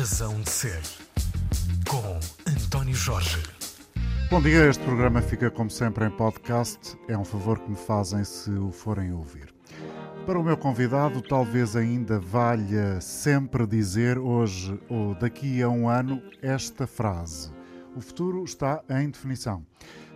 Razão de Ser, com António Jorge. Bom dia, este programa fica como sempre em podcast. É um favor que me fazem se o forem ouvir. Para o meu convidado, talvez ainda valha sempre dizer hoje ou daqui a um ano esta frase: O futuro está em definição.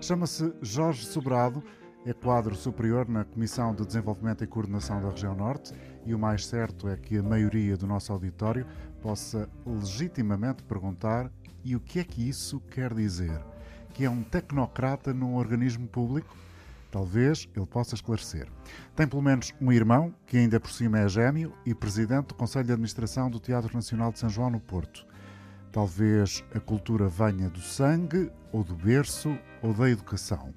Chama-se Jorge Sobrado, é quadro superior na Comissão de Desenvolvimento e Coordenação da Região Norte e o mais certo é que a maioria do nosso auditório possa legitimamente perguntar e o que é que isso quer dizer? Que é um tecnocrata num organismo público? Talvez ele possa esclarecer. Tem pelo menos um irmão, que ainda por cima é gêmeo e presidente do Conselho de Administração do Teatro Nacional de São João no Porto. Talvez a cultura venha do sangue, ou do berço, ou da educação.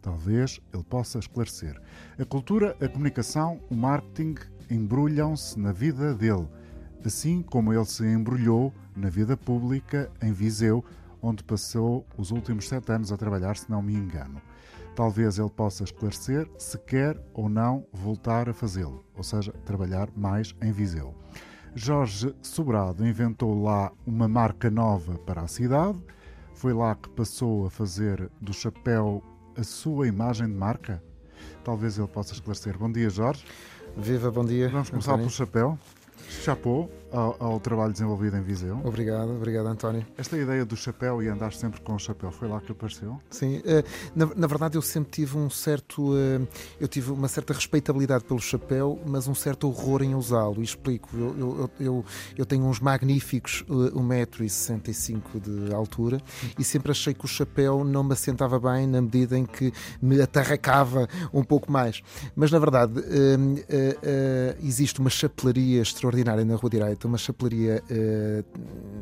Talvez ele possa esclarecer. A cultura, a comunicação, o marketing embrulham-se na vida dele, assim como ele se embrulhou na vida pública em Viseu, onde passou os últimos sete anos a trabalhar, se não me engano. Talvez ele possa esclarecer se quer ou não voltar a fazê-lo, ou seja, trabalhar mais em Viseu. Jorge Sobrado inventou lá uma marca nova para a cidade. Foi lá que passou a fazer do chapéu a sua imagem de marca? Talvez ele possa esclarecer. Bom dia, Jorge. Viva, bom dia. Vamos começar António. pelo chapéu. Chapou ao, ao, trabalho desenvolvido em Viseu. Obrigado, obrigado António. Esta ideia do chapéu e andar sempre com o chapéu, foi lá que apareceu? Sim, eh, na, na verdade eu sempre tive um certo, eh, eu tive uma certa respeitabilidade pelo chapéu, mas um certo horror em usá-lo, e explico. Eu, eu, eu, eu tenho uns magníficos 1,65m eh, de altura e sempre achei que o chapéu não me assentava bem na medida em que me atarracava um pouco mais. Mas na verdade existe uma chapelaria extraordinária na Rua Direita uma chapelaria uh,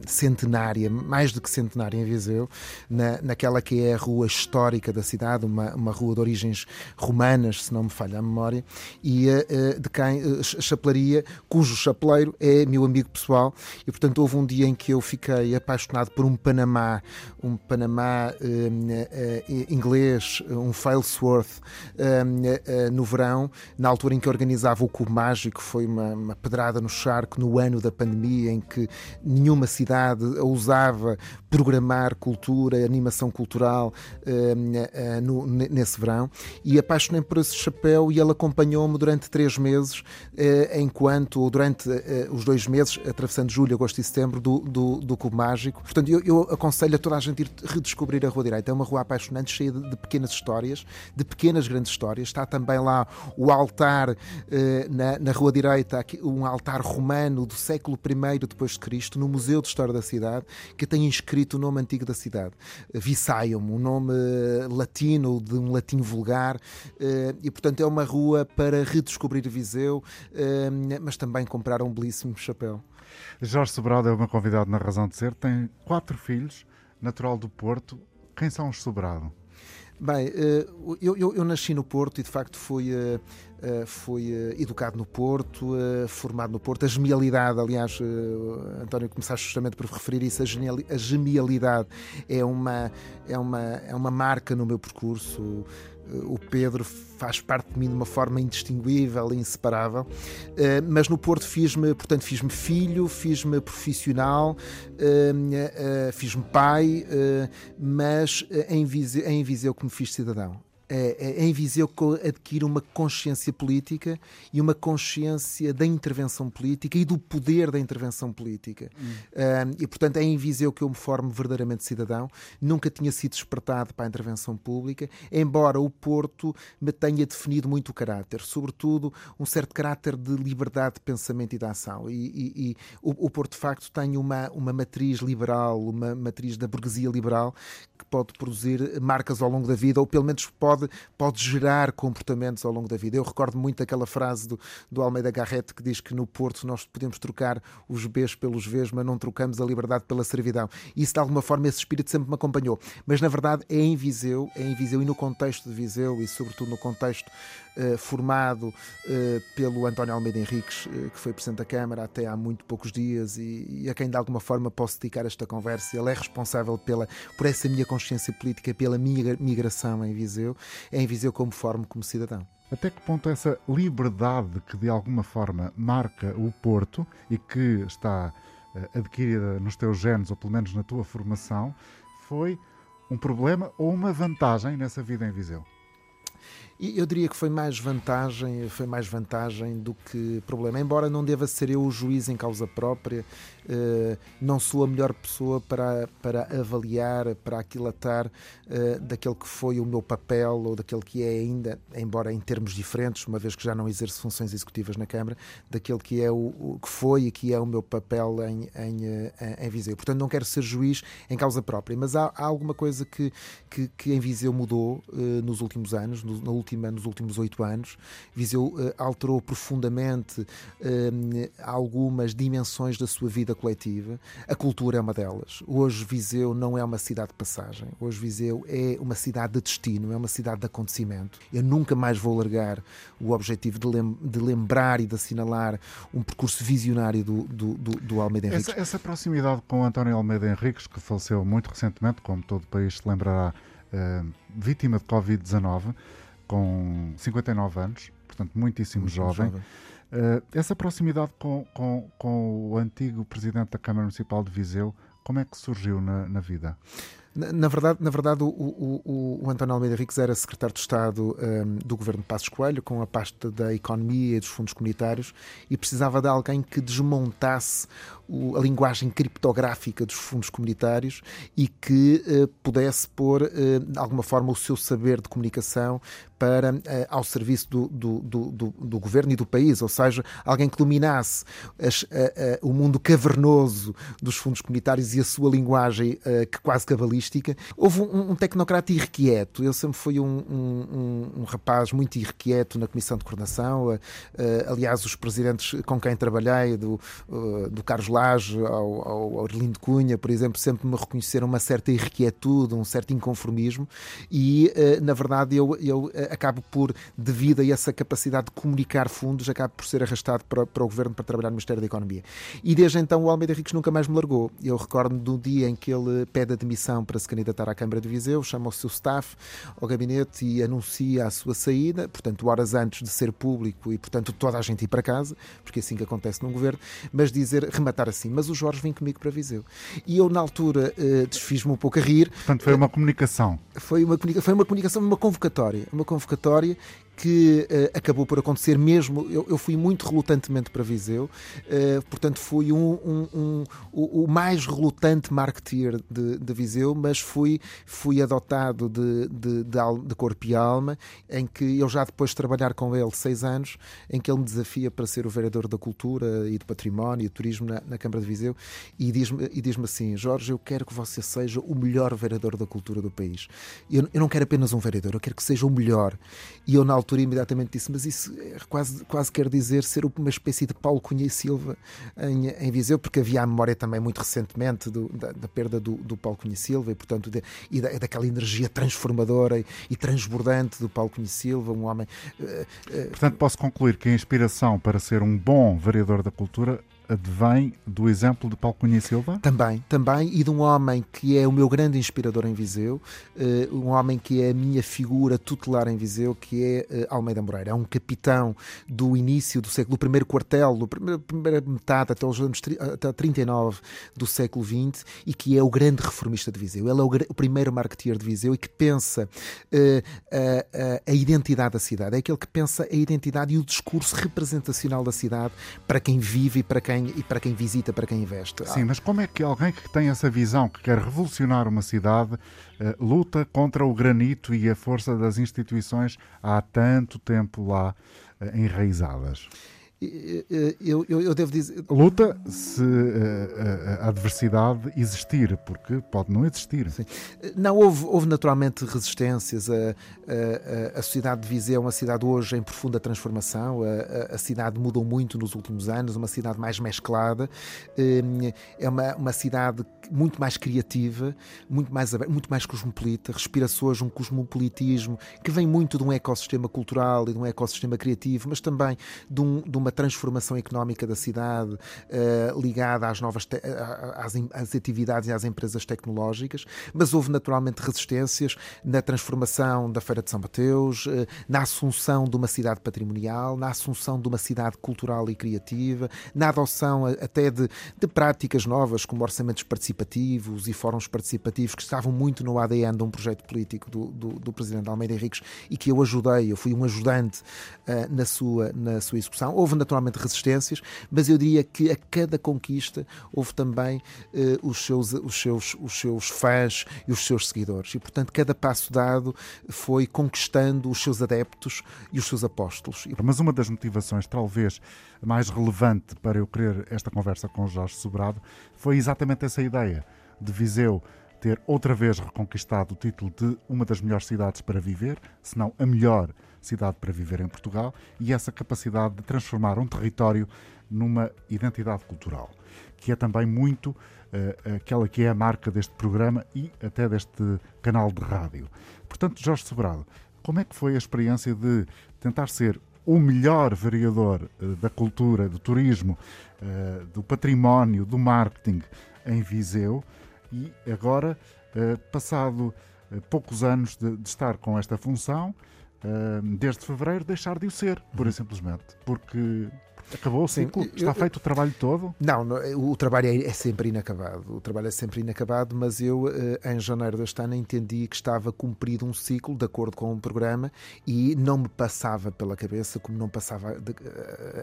centenária, mais do que centenária em Viseu, na, naquela que é a rua histórica da cidade, uma, uma rua de origens romanas, se não me falha a memória, e uh, de quem uh, chapelaria, cujo chapeleiro é meu amigo pessoal, e portanto houve um dia em que eu fiquei apaixonado por um Panamá, um Panamá inglês, um Failsworth, no verão, na altura em que organizava o Cubo Mágico, foi uma, uma pedrada no charco no ano da da pandemia, em que nenhuma cidade ousava programar cultura, animação cultural uh, uh, no, nesse verão, e apaixonei por esse chapéu e ele acompanhou-me durante três meses, uh, enquanto, ou durante os dois meses, atravessando julho, agosto e setembro, do, do, do Cubo Mágico. Portanto, eu, eu, aconselho a toda a gente ir redescobrir a Rua Direita. É uma rua apaixonante, cheia de, de pequenas histórias, de pequenas grandes histórias. Está também lá o altar na, na Rua Direita, um altar romano do século século I depois de Cristo, no Museu de História da Cidade, que tem inscrito o nome antigo da cidade, Visaium, um nome eh, latino, de um latim vulgar, eh, e portanto é uma rua para redescobrir Viseu, eh, mas também comprar um belíssimo chapéu. Jorge Sobrado é o meu convidado na Razão de Ser, tem quatro filhos, natural do Porto. Quem são os Sobrado? Bem, eu, eu, eu, nasci no Porto e de facto fui eh, foi eh, educado no Porto, eh, formado no Porto. A genialidade, aliás, António, começaste justamente por referir isso, a, genialidade é uma, é, uma, é uma marca no meu percurso o Pedro faz parte de mim de uma forma indistinguível e inseparável. Mas no Porto fiz-me, portanto, fiz-me filho, fiz-me profissional, fiz-me pai, mas em Viseu, em Viseu que me fiz cidadão. É, é, em Viseu que adquire uma consciência política e uma consciência da intervenção política e do poder da intervenção política. Hum. Um, e, portanto, é em Viseu que eu me formo verdadeiramente cidadão. Nunca tinha sido despertado para a intervenção pública, embora o Porto me tenha definido muito o caráter, sobretudo um certo caráter de liberdade de pensamento e de ação. E, e, e o, o, Porto, de facto, tem uma, uma matriz liberal, uma matriz da burguesia liberal, que pode produzir marcas ao longo da vida, ou pelo menos pode pode, pode gerar comportamentos ao longo da vida. Eu recordo muito aquela frase do, do Almeida Garrett que diz que no Porto nós podemos trocar os Bs pelos Vs, mas não trocamos a liberdade pela servidão. Isso, de alguma forma, esse espírito sempre me acompanhou. Mas, na verdade, é em Viseu, é em Viseu e no contexto de Viseu e, sobretudo, no contexto formado uh, pelo António Almeida Henriques, uh, que foi Presidente da Câmara até há muito poucos dias e, e, a quem de alguma forma posso dedicar esta conversa. Ele é responsável pela, por essa minha consciência política, pela minha migração em Viseu, em Viseu como formo como cidadão. Até que ponto essa liberdade que de alguma forma marca o Porto e que está adquirida nos teus genes, ou pelo menos na tua formação, foi um problema ou uma vantagem nessa vida em Viseu? Eu diria que foi mais vantagem, foi mais vantagem do que problema. Embora não deva ser eu o juiz em causa própria, não sou a melhor pessoa para, para avaliar, para aquilatar eh, daquele que foi o meu papel ou daquele que é ainda, embora em termos diferentes, uma vez que já não exerço funções executivas na Câmara, daquele que é o, o que foi e que é o meu papel em, em, eh, em Viseu. Portanto, não quero ser juiz em causa própria, mas há, há alguma coisa que, que, que em Viseu mudou nos últimos anos, no, na última, nos últimos oito anos. Viseu alterou profundamente algumas dimensões da sua vida coletiva. A cultura é uma delas. Hoje Viseu não é uma cidade de passagem. Hoje Viseu é uma cidade de destino, é uma cidade de acontecimento. Eu nunca mais vou largar o objetivo de, lem de lembrar e de assinalar um percurso visionário do, do, do, do Almeida Henriques. Essa, essa, proximidade com António Almeida Henriques, que faleceu muito recentemente, como todo o país se lembrará, uh, vítima de Covid-19, com 59 anos, portanto muitíssimo muito jovem. jovem. Uh, essa proximidade com, com, com, o antigo presidente da Câmara Municipal de Viseu, como é que surgiu na, na vida? Na, na, verdade, na verdade o, o, o, António Almeida Ricos era secretário de Estado um, do governo de Passos Coelho, com a pasta da economia e dos fundos comunitários, e precisava de alguém que desmontasse o, a linguagem criptográfica dos fundos comunitários e que uh, pudesse pôr, uh, de alguma forma, o seu saber de comunicação para, uh, ao serviço do, do, do, do, governo e do país, ou seja, alguém que dominasse as, o mundo cavernoso dos fundos comunitários e a sua linguagem que quase cabalística. Houve um, um tecnocrata irrequieto, ele sempre foi um, um, um, rapaz muito irrequieto na Comissão de Coordenação, aliás, os presidentes com quem trabalhei, do, do Carlos Ao, ao, Arlindo Cunha, por exemplo, sempre me reconheceram uma certa irrequietude, um certo inconformismo e, na verdade, eu, eu acabo por, devido a essa capacidade de comunicar fundos, acabo por ser arrastado para, para o governo para trabalhar no Ministério da Economia. E desde então o Almeida Ricos nunca mais me largou. Eu recordo do dia em que ele pede admissão para se candidatar à Câmara de Viseu, chama o seu staff ao gabinete e anuncia a sua saída, portanto, horas antes de ser público e, portanto, toda a gente ir para casa, porque é assim que acontece num governo, mas dizer, rematar assim, mas o Jorge vem comigo para Viseu. E eu, na altura, uh, desfiz-me um pouco a rir. Portanto, foi uma comunicação. Foi uma, foi uma comunicação, uma convocatória. Uma convocatória que uh, acabou por acontecer mesmo. Eu, eu, fui muito relutantemente para Viseu, uh, portanto, fui um, um, um, o, o, mais relutante marketeer de, de, Viseu, mas fui, fui adotado de, de, de, corpo e alma, em que eu já depois de trabalhar com ele seis anos, em que ele me desafia para ser o vereador da cultura e do património e do turismo na, na Câmara de Viseu e diz-me diz assim: Jorge, eu quero que você seja o melhor vereador da cultura do país. Eu, eu não quero apenas um vereador, eu quero que seja o melhor. E eu, na altura, imediatamente disse: Mas isso é quase, quase quer dizer ser uma espécie de Paulo Cunha e Silva em, em Viseu, porque havia a memória também muito recentemente do, da, da, perda do, do Paulo Cunha e Silva e, portanto, de, e da, daquela energia transformadora e, e, transbordante do Paulo Cunha e Silva, um homem. Uh, uh, portanto, posso concluir que a inspiração para ser um bom vereador da cultura advém do exemplo de Paulo Cunha Silva? Também, também, e de um homem que é o meu grande inspirador em Viseu, uh, um homem que é a minha figura tutelar em Viseu, que é uh, Almeida Moreira. É um capitão do início do século, do primeiro quartel, da primeira, primeira metade até os anos até 39 do século XX e que é o grande reformista de Viseu. Ele é o, o primeiro marketeer de Viseu e que pensa uh, a, identidade da cidade. É aquele que pensa a identidade e o discurso representacional da cidade para quem vive e para quem quem, e para quem visita, para quem investe. Sim, mas como é que alguém que tem essa visão, que quer revolucionar uma cidade, uh, luta contra o granito e a força das instituições há tanto tempo lá uh, enraizadas? Eu, eu, eu, devo dizer. Luta se a, a, adversidade existir, porque pode não existir. Sim. Não, houve, houve naturalmente resistências. A, a, a, sociedade de Viseu é uma cidade hoje em profunda transformação. A, a, cidade mudou muito nos últimos anos, uma cidade mais mesclada. Hum, é uma, uma cidade muito mais criativa, muito mais, muito mais cosmopolita. Respira-se hoje um cosmopolitismo que vem muito de um ecossistema cultural e de um ecossistema criativo, mas também de, um, de uma uma transformação económica da cidade uh, ligada às novas às, às, atividades e às empresas tecnológicas, mas houve naturalmente resistências na transformação da Feira de São Mateus, uh, na assunção de uma cidade patrimonial, na assunção de uma cidade cultural e criativa, na adoção até de, de práticas novas como orçamentos participativos e fóruns participativos que estavam muito no ADN de um projeto político do, do, do Presidente Almeida Henriques e que eu ajudei, eu fui um ajudante uh, na, sua, na sua execução. Houve naturalmente resistências, mas eu diria que a cada conquista houve também uh, os, seus, os, seus, os seus fãs e os seus seguidores. E, portanto, cada passo dado foi conquistando os seus adeptos e os seus apóstolos. Mas uma das motivações, talvez mais relevante para eu querer esta conversa com Jorge Sobrado, foi exatamente essa ideia de Viseu ter outra vez reconquistado o título de uma das melhores cidades para viver, se não a melhor cidade para viver em Portugal, e essa capacidade de transformar um território numa identidade cultural, que é também muito uh, aquela que é a marca deste programa e até deste canal de rádio. Portanto, Jorge Sobrado, como é que foi a experiência de tentar ser o melhor vereador uh, da cultura, do turismo, uh, do património, do marketing em Viseu? e agora, passado poucos anos de, de estar com esta função, desde fevereiro, deixar de o ser, pura e simplesmente, porque Acabou o ciclo? Sim, Está eu, feito o trabalho todo? Não, o trabalho é, é, sempre inacabado. O trabalho é sempre inacabado, mas eu, em janeiro deste ano, entendi que estava cumprido um ciclo de acordo com o programa e não me passava pela cabeça, como não passava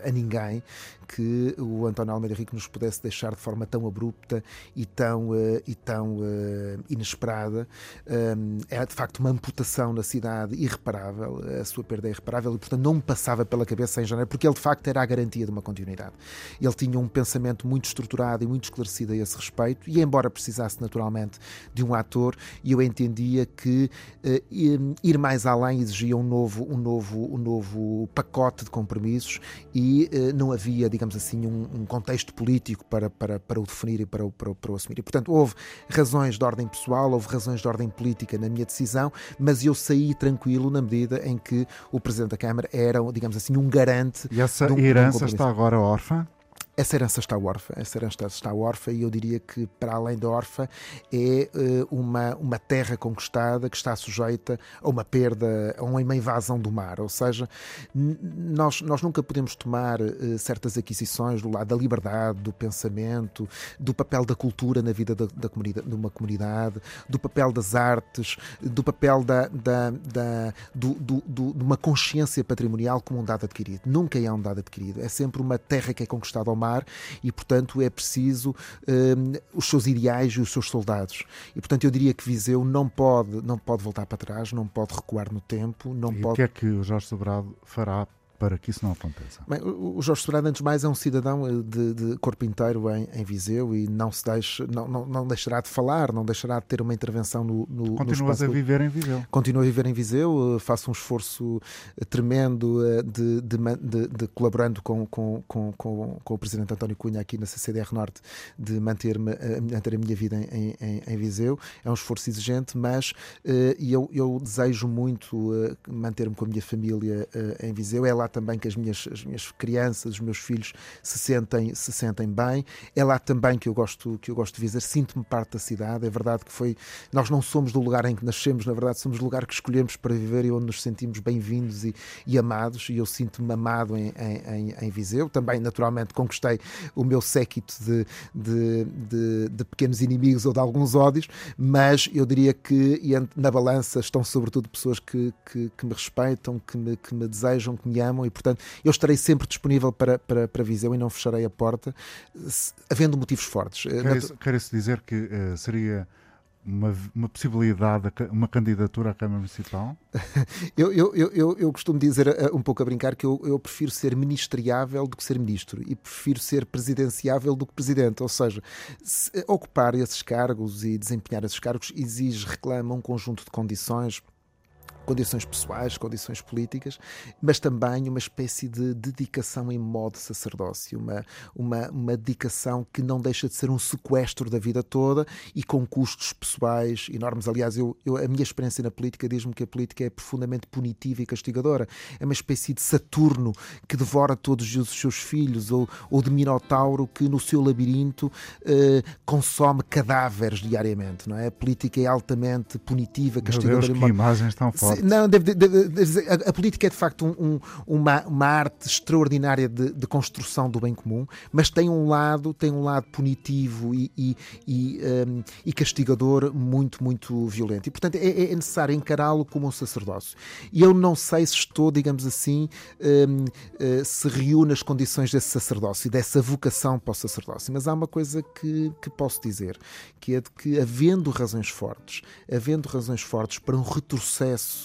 a ninguém, que o António Almeida Rico nos pudesse deixar de forma tão abrupta e tão, e tão inesperada. Um, é de facto uma amputação na cidade irreparável, a sua perda é irreparável e, portanto, não me passava pela cabeça em janeiro, porque ele de facto era a garantia de uma continuidade. Ele tinha um pensamento muito estruturado e muito esclarecido a esse respeito, e embora precisasse naturalmente de um ator, eu entendia que uh, ir mais além exigia um novo, um novo, um novo pacote de compromissos e não havia digamos assim, um, um, contexto político para, para, para o definir e para o, para, o, para o assumir. E, portanto, houve razões de ordem pessoal, houve razões de ordem política na minha decisão, mas eu saí tranquilo na medida em que o Presidente da Câmara era, digamos assim, um garante. E essa um, herança um está agora órfã? Essa herança está órfã, essa herança está órfã e eu diria que, para além da órfã, é uh, uma, uma terra conquistada que está sujeita a uma perda, a uma invasão do mar. Ou seja, nós, nós nunca podemos tomar uh, certas aquisições do lado da liberdade, do pensamento, do papel da cultura na vida da, da comunidade, de uma comunidade, do papel das artes, do papel da, da, da do, do, do, de uma consciência patrimonial como um dado adquirido. Nunca é um dado adquirido, é sempre uma terra que é conquistada ao mar mar e, portanto, é preciso um, os seus ideais e os seus soldados. E, portanto, eu diria que Viseu não pode, não pode voltar para trás, não pode recuar no tempo. Não e pode... o que é que o Jorge Sobrado fará para que isso não aconteça? Bem, o Jorge Sobrado, antes de mais, é um cidadão eh, de, de corpo inteiro em, em, Viseu e não, se deixe, não, não, não, deixará de falar, não deixará de ter uma intervenção no, no Continuas no a viver em Viseu. Continuo a viver em Viseu, eh, faço um esforço eh, tremendo de, de, de, colaborando com, com, com, com, o Presidente António Cunha aqui na CCDR Norte, de manter-me, manter a minha vida em, em, em, Viseu. É um esforço exigente, mas eu, eu desejo muito manter-me com a minha família em Viseu. É lá também que as minhas, as minhas crianças, os meus filhos se sentem, se sentem bem. É lá também que eu gosto, que eu gosto de viver, sinto-me parte da cidade. É verdade que foi. Nós não somos do lugar em que nascemos, na verdade, somos do lugar que escolhemos para viver e onde nos sentimos bem-vindos e, e, amados. E eu sinto-me amado em, em, em, Viseu. Também, naturalmente, conquistei o meu séquito de, de, de, de pequenos inimigos ou de alguns ódios, mas eu diria que na balança estão, sobretudo, pessoas que, que, que me respeitam, que me, que me desejam, que me amam e, portanto, eu estarei sempre disponível para, para, para Viseu e não fecharei a porta, se, havendo motivos fortes. Eh, quer-se dizer que uh, seria uma, uma, possibilidade, uma candidatura à Câmara Municipal? eu, eu, eu, eu, costumo dizer eh, um pouco a brincar que eu, eu prefiro ser ministriável do que ser ministro e prefiro ser presidenciável do que presidente. Ou seja, ocupar esses cargos e desempenhar esses cargos exige, reclama um conjunto de condições condições pessoais, condições políticas, mas também uma espécie de dedicação em modo sacerdócio, uma, uma, uma dedicação que não deixa de ser um sequestro da vida toda e com custos pessoais enormes. Aliás, eu, eu a minha experiência na política diz-me que a política é profundamente punitiva e castigadora. É uma espécie de Saturno que devora todos os seus filhos, ou, ou de Minotauro que no seu labirinto eh, consome cadáveres diariamente. Não é? A política é altamente punitiva, castigadora. Meu Deus, que imagens tão fortes. Não, deve, deve, deve, a, a, política é de facto um, um, uma, uma arte extraordinária de, de, construção do bem comum, mas tem um lado, tem um lado punitivo e, e, e, um, e castigador muito, muito violento. E portanto é, é necessário encará-lo como um sacerdócio. E eu não sei se estou, digamos assim, um, uh, eh, se reúne as condições desse sacerdócio, dessa vocação para o sacerdócio, mas há uma coisa que, que posso dizer, que é de que havendo razões fortes, havendo razões fortes para um retrocesso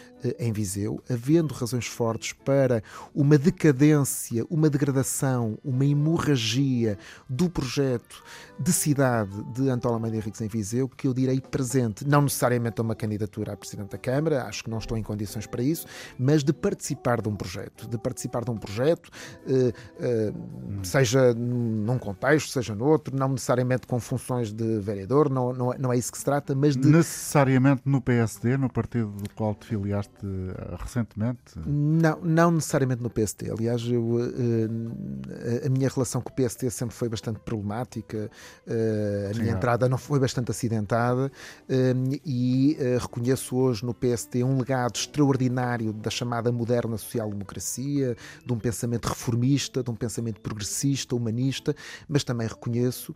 em Viseu, havendo razões fortes para uma decadência, uma degradação, uma hemorragia do projeto de cidade de António Almeida Henriques em Viseu, que eu direi presente, não necessariamente a uma candidatura a Presidente da Câmara, acho que não estou em condições para isso, mas de participar de um projeto, de participar de um projeto, eh, eh, seja num contexto, seja noutro, não necessariamente com funções de vereador, não, não, não é isso que se trata, mas de... Necessariamente no PSD, no partido do qual te filiaste uh, recentemente? Não, não necessariamente no PST. Aliás, eu, uh, a minha relação com o PST sempre foi bastante problemática. Uh, a Sim, minha é. entrada não foi bastante acidentada e reconheço hoje no PST um legado extraordinário da chamada moderna social-democracia, de um pensamento reformista, de um pensamento progressista, humanista, mas também reconheço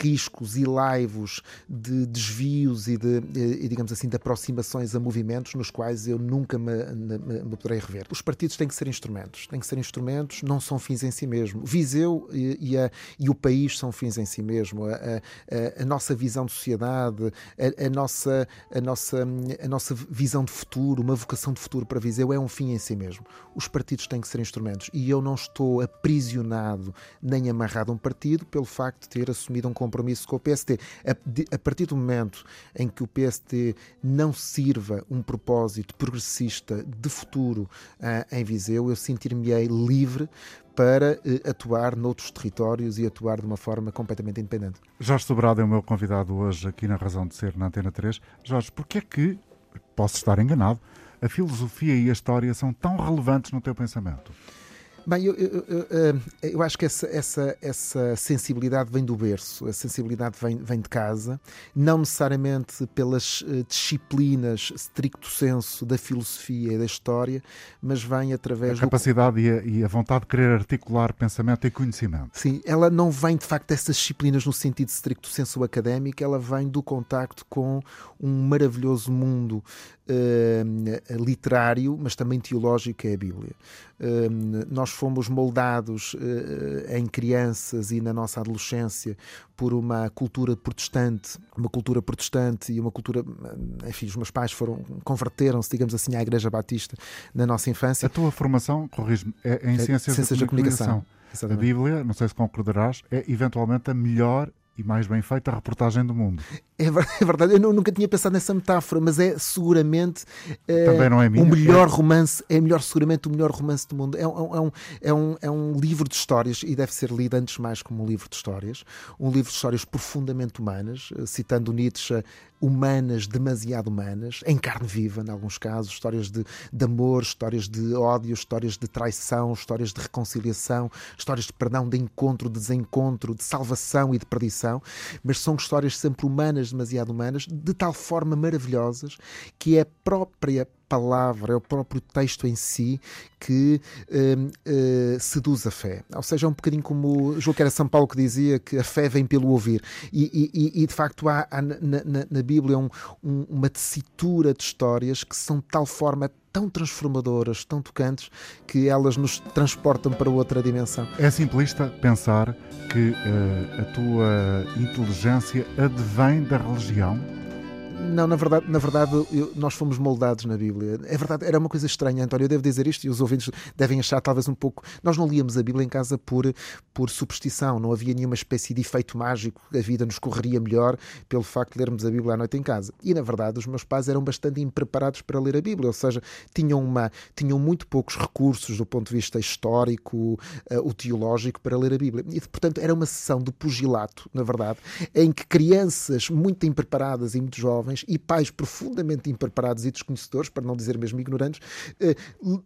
riscos e laivos de desvios e de, digamos assim, de aproximações a movimentos nos quais eu nunca me, me, me, poderei rever. Os partidos têm que ser instrumentos, têm que ser instrumentos, não são fins em si mesmo. Viseu e, e, a, e o país são fins em si mesmo. A, a, a nossa visão de sociedade, a, nossa, a, nossa, a nossa visão de futuro, uma vocação de futuro para Viseu é um fim em si mesmo. Os partidos têm que ser instrumentos e eu não estou aprisionado nem amarrado a um partido pelo facto de ter assumido um compromisso com o PST. A, a partir do momento em que o PST não sirva um propósito progressista de futuro uh, em Viseu, eu sentir-me-ei livre para uh, atuar noutros territórios e atuar de uma forma completamente independente. Jorge Sobrado é o meu convidado hoje aqui na Razão de Ser, na Antena 3. Jorge, porquê é que, posso estar enganado, a filosofia e a história são tão relevantes no teu pensamento? Bem, eu, eu, eu, eh, eu, acho que essa, essa, essa sensibilidade vem do berço, a sensibilidade vem, vem de casa, não necessariamente pelas eh, disciplinas stricto senso da filosofia e da história, mas vem através. A capacidade do... e, a, e a vontade de querer articular pensamento e conhecimento. Sim, ela não vem de facto dessas disciplinas no sentido stricto senso académico, ela vem do contacto com um maravilhoso mundo uh, literário, mas também teológico, que é a Bíblia. Uh, nós fomos moldados uh, em crianças e na nossa adolescência por uma cultura protestante, uma cultura protestante e uma cultura, enfim, os meus pais foram converteram-se, digamos assim, à Igreja Batista na nossa infância. A tua formação, corrijo é em é, ciências, ciências da comunicação. Da comunicação. A Bíblia, não sei se concordarás, é eventualmente a melhor e mais bem feita a reportagem do mundo. É, é verdade, eu nunca tinha pensado nessa metáfora, mas é seguramente Também não é minha, o melhor é. romance, é melhor, seguramente o melhor romance do mundo. É, é, um, é, um, é um livro de histórias e deve ser lido antes mais como um livro de histórias, um livro de histórias profundamente humanas, eh, citando Nietzsche, humanas, demasiado humanas, em carne viva, em alguns casos, histórias de, de amor, histórias de ódio, histórias de traição, histórias de reconciliação, histórias de perdão, de encontro, de desencontro, de salvação e de perdição, mas são histórias sempre humanas, demasiado humanas, de tal forma maravilhosas que é própria palavra, é o próprio texto em si que uh, uh, seduz a fé. Ou seja, é um bocadinho como julgo que era São Paulo que dizia que a fé vem pelo ouvir. E, e, e de facto há, há na, na, na, Bíblia um, um, uma tessitura de histórias que são de tal forma tão transformadoras, tão tocantes, que elas nos transportam para outra dimensão. É simplista pensar que uh, a tua inteligência advém da religião? Não, na verdade, na verdade eu, nós fomos moldados na Bíblia. É verdade, era uma coisa estranha, António. Eu devo dizer isto e os ouvintes devem achar talvez um pouco. Nós não líamos a Bíblia em casa por, por superstição, não havia nenhuma espécie de efeito mágico, a vida nos correria melhor pelo facto de lermos a Bíblia à noite em casa. E na verdade, os meus pais eram bastante impreparados para ler a Bíblia, ou seja, tinham, uma, tinham muito poucos recursos do ponto de vista histórico, uh, teológico, para ler a Bíblia. E portanto, era uma sessão de pugilato, na verdade, em que crianças muito impreparadas e muito jovens e pais profundamente impreparados e desconhecedores, para não dizer mesmo ignorantes, eh,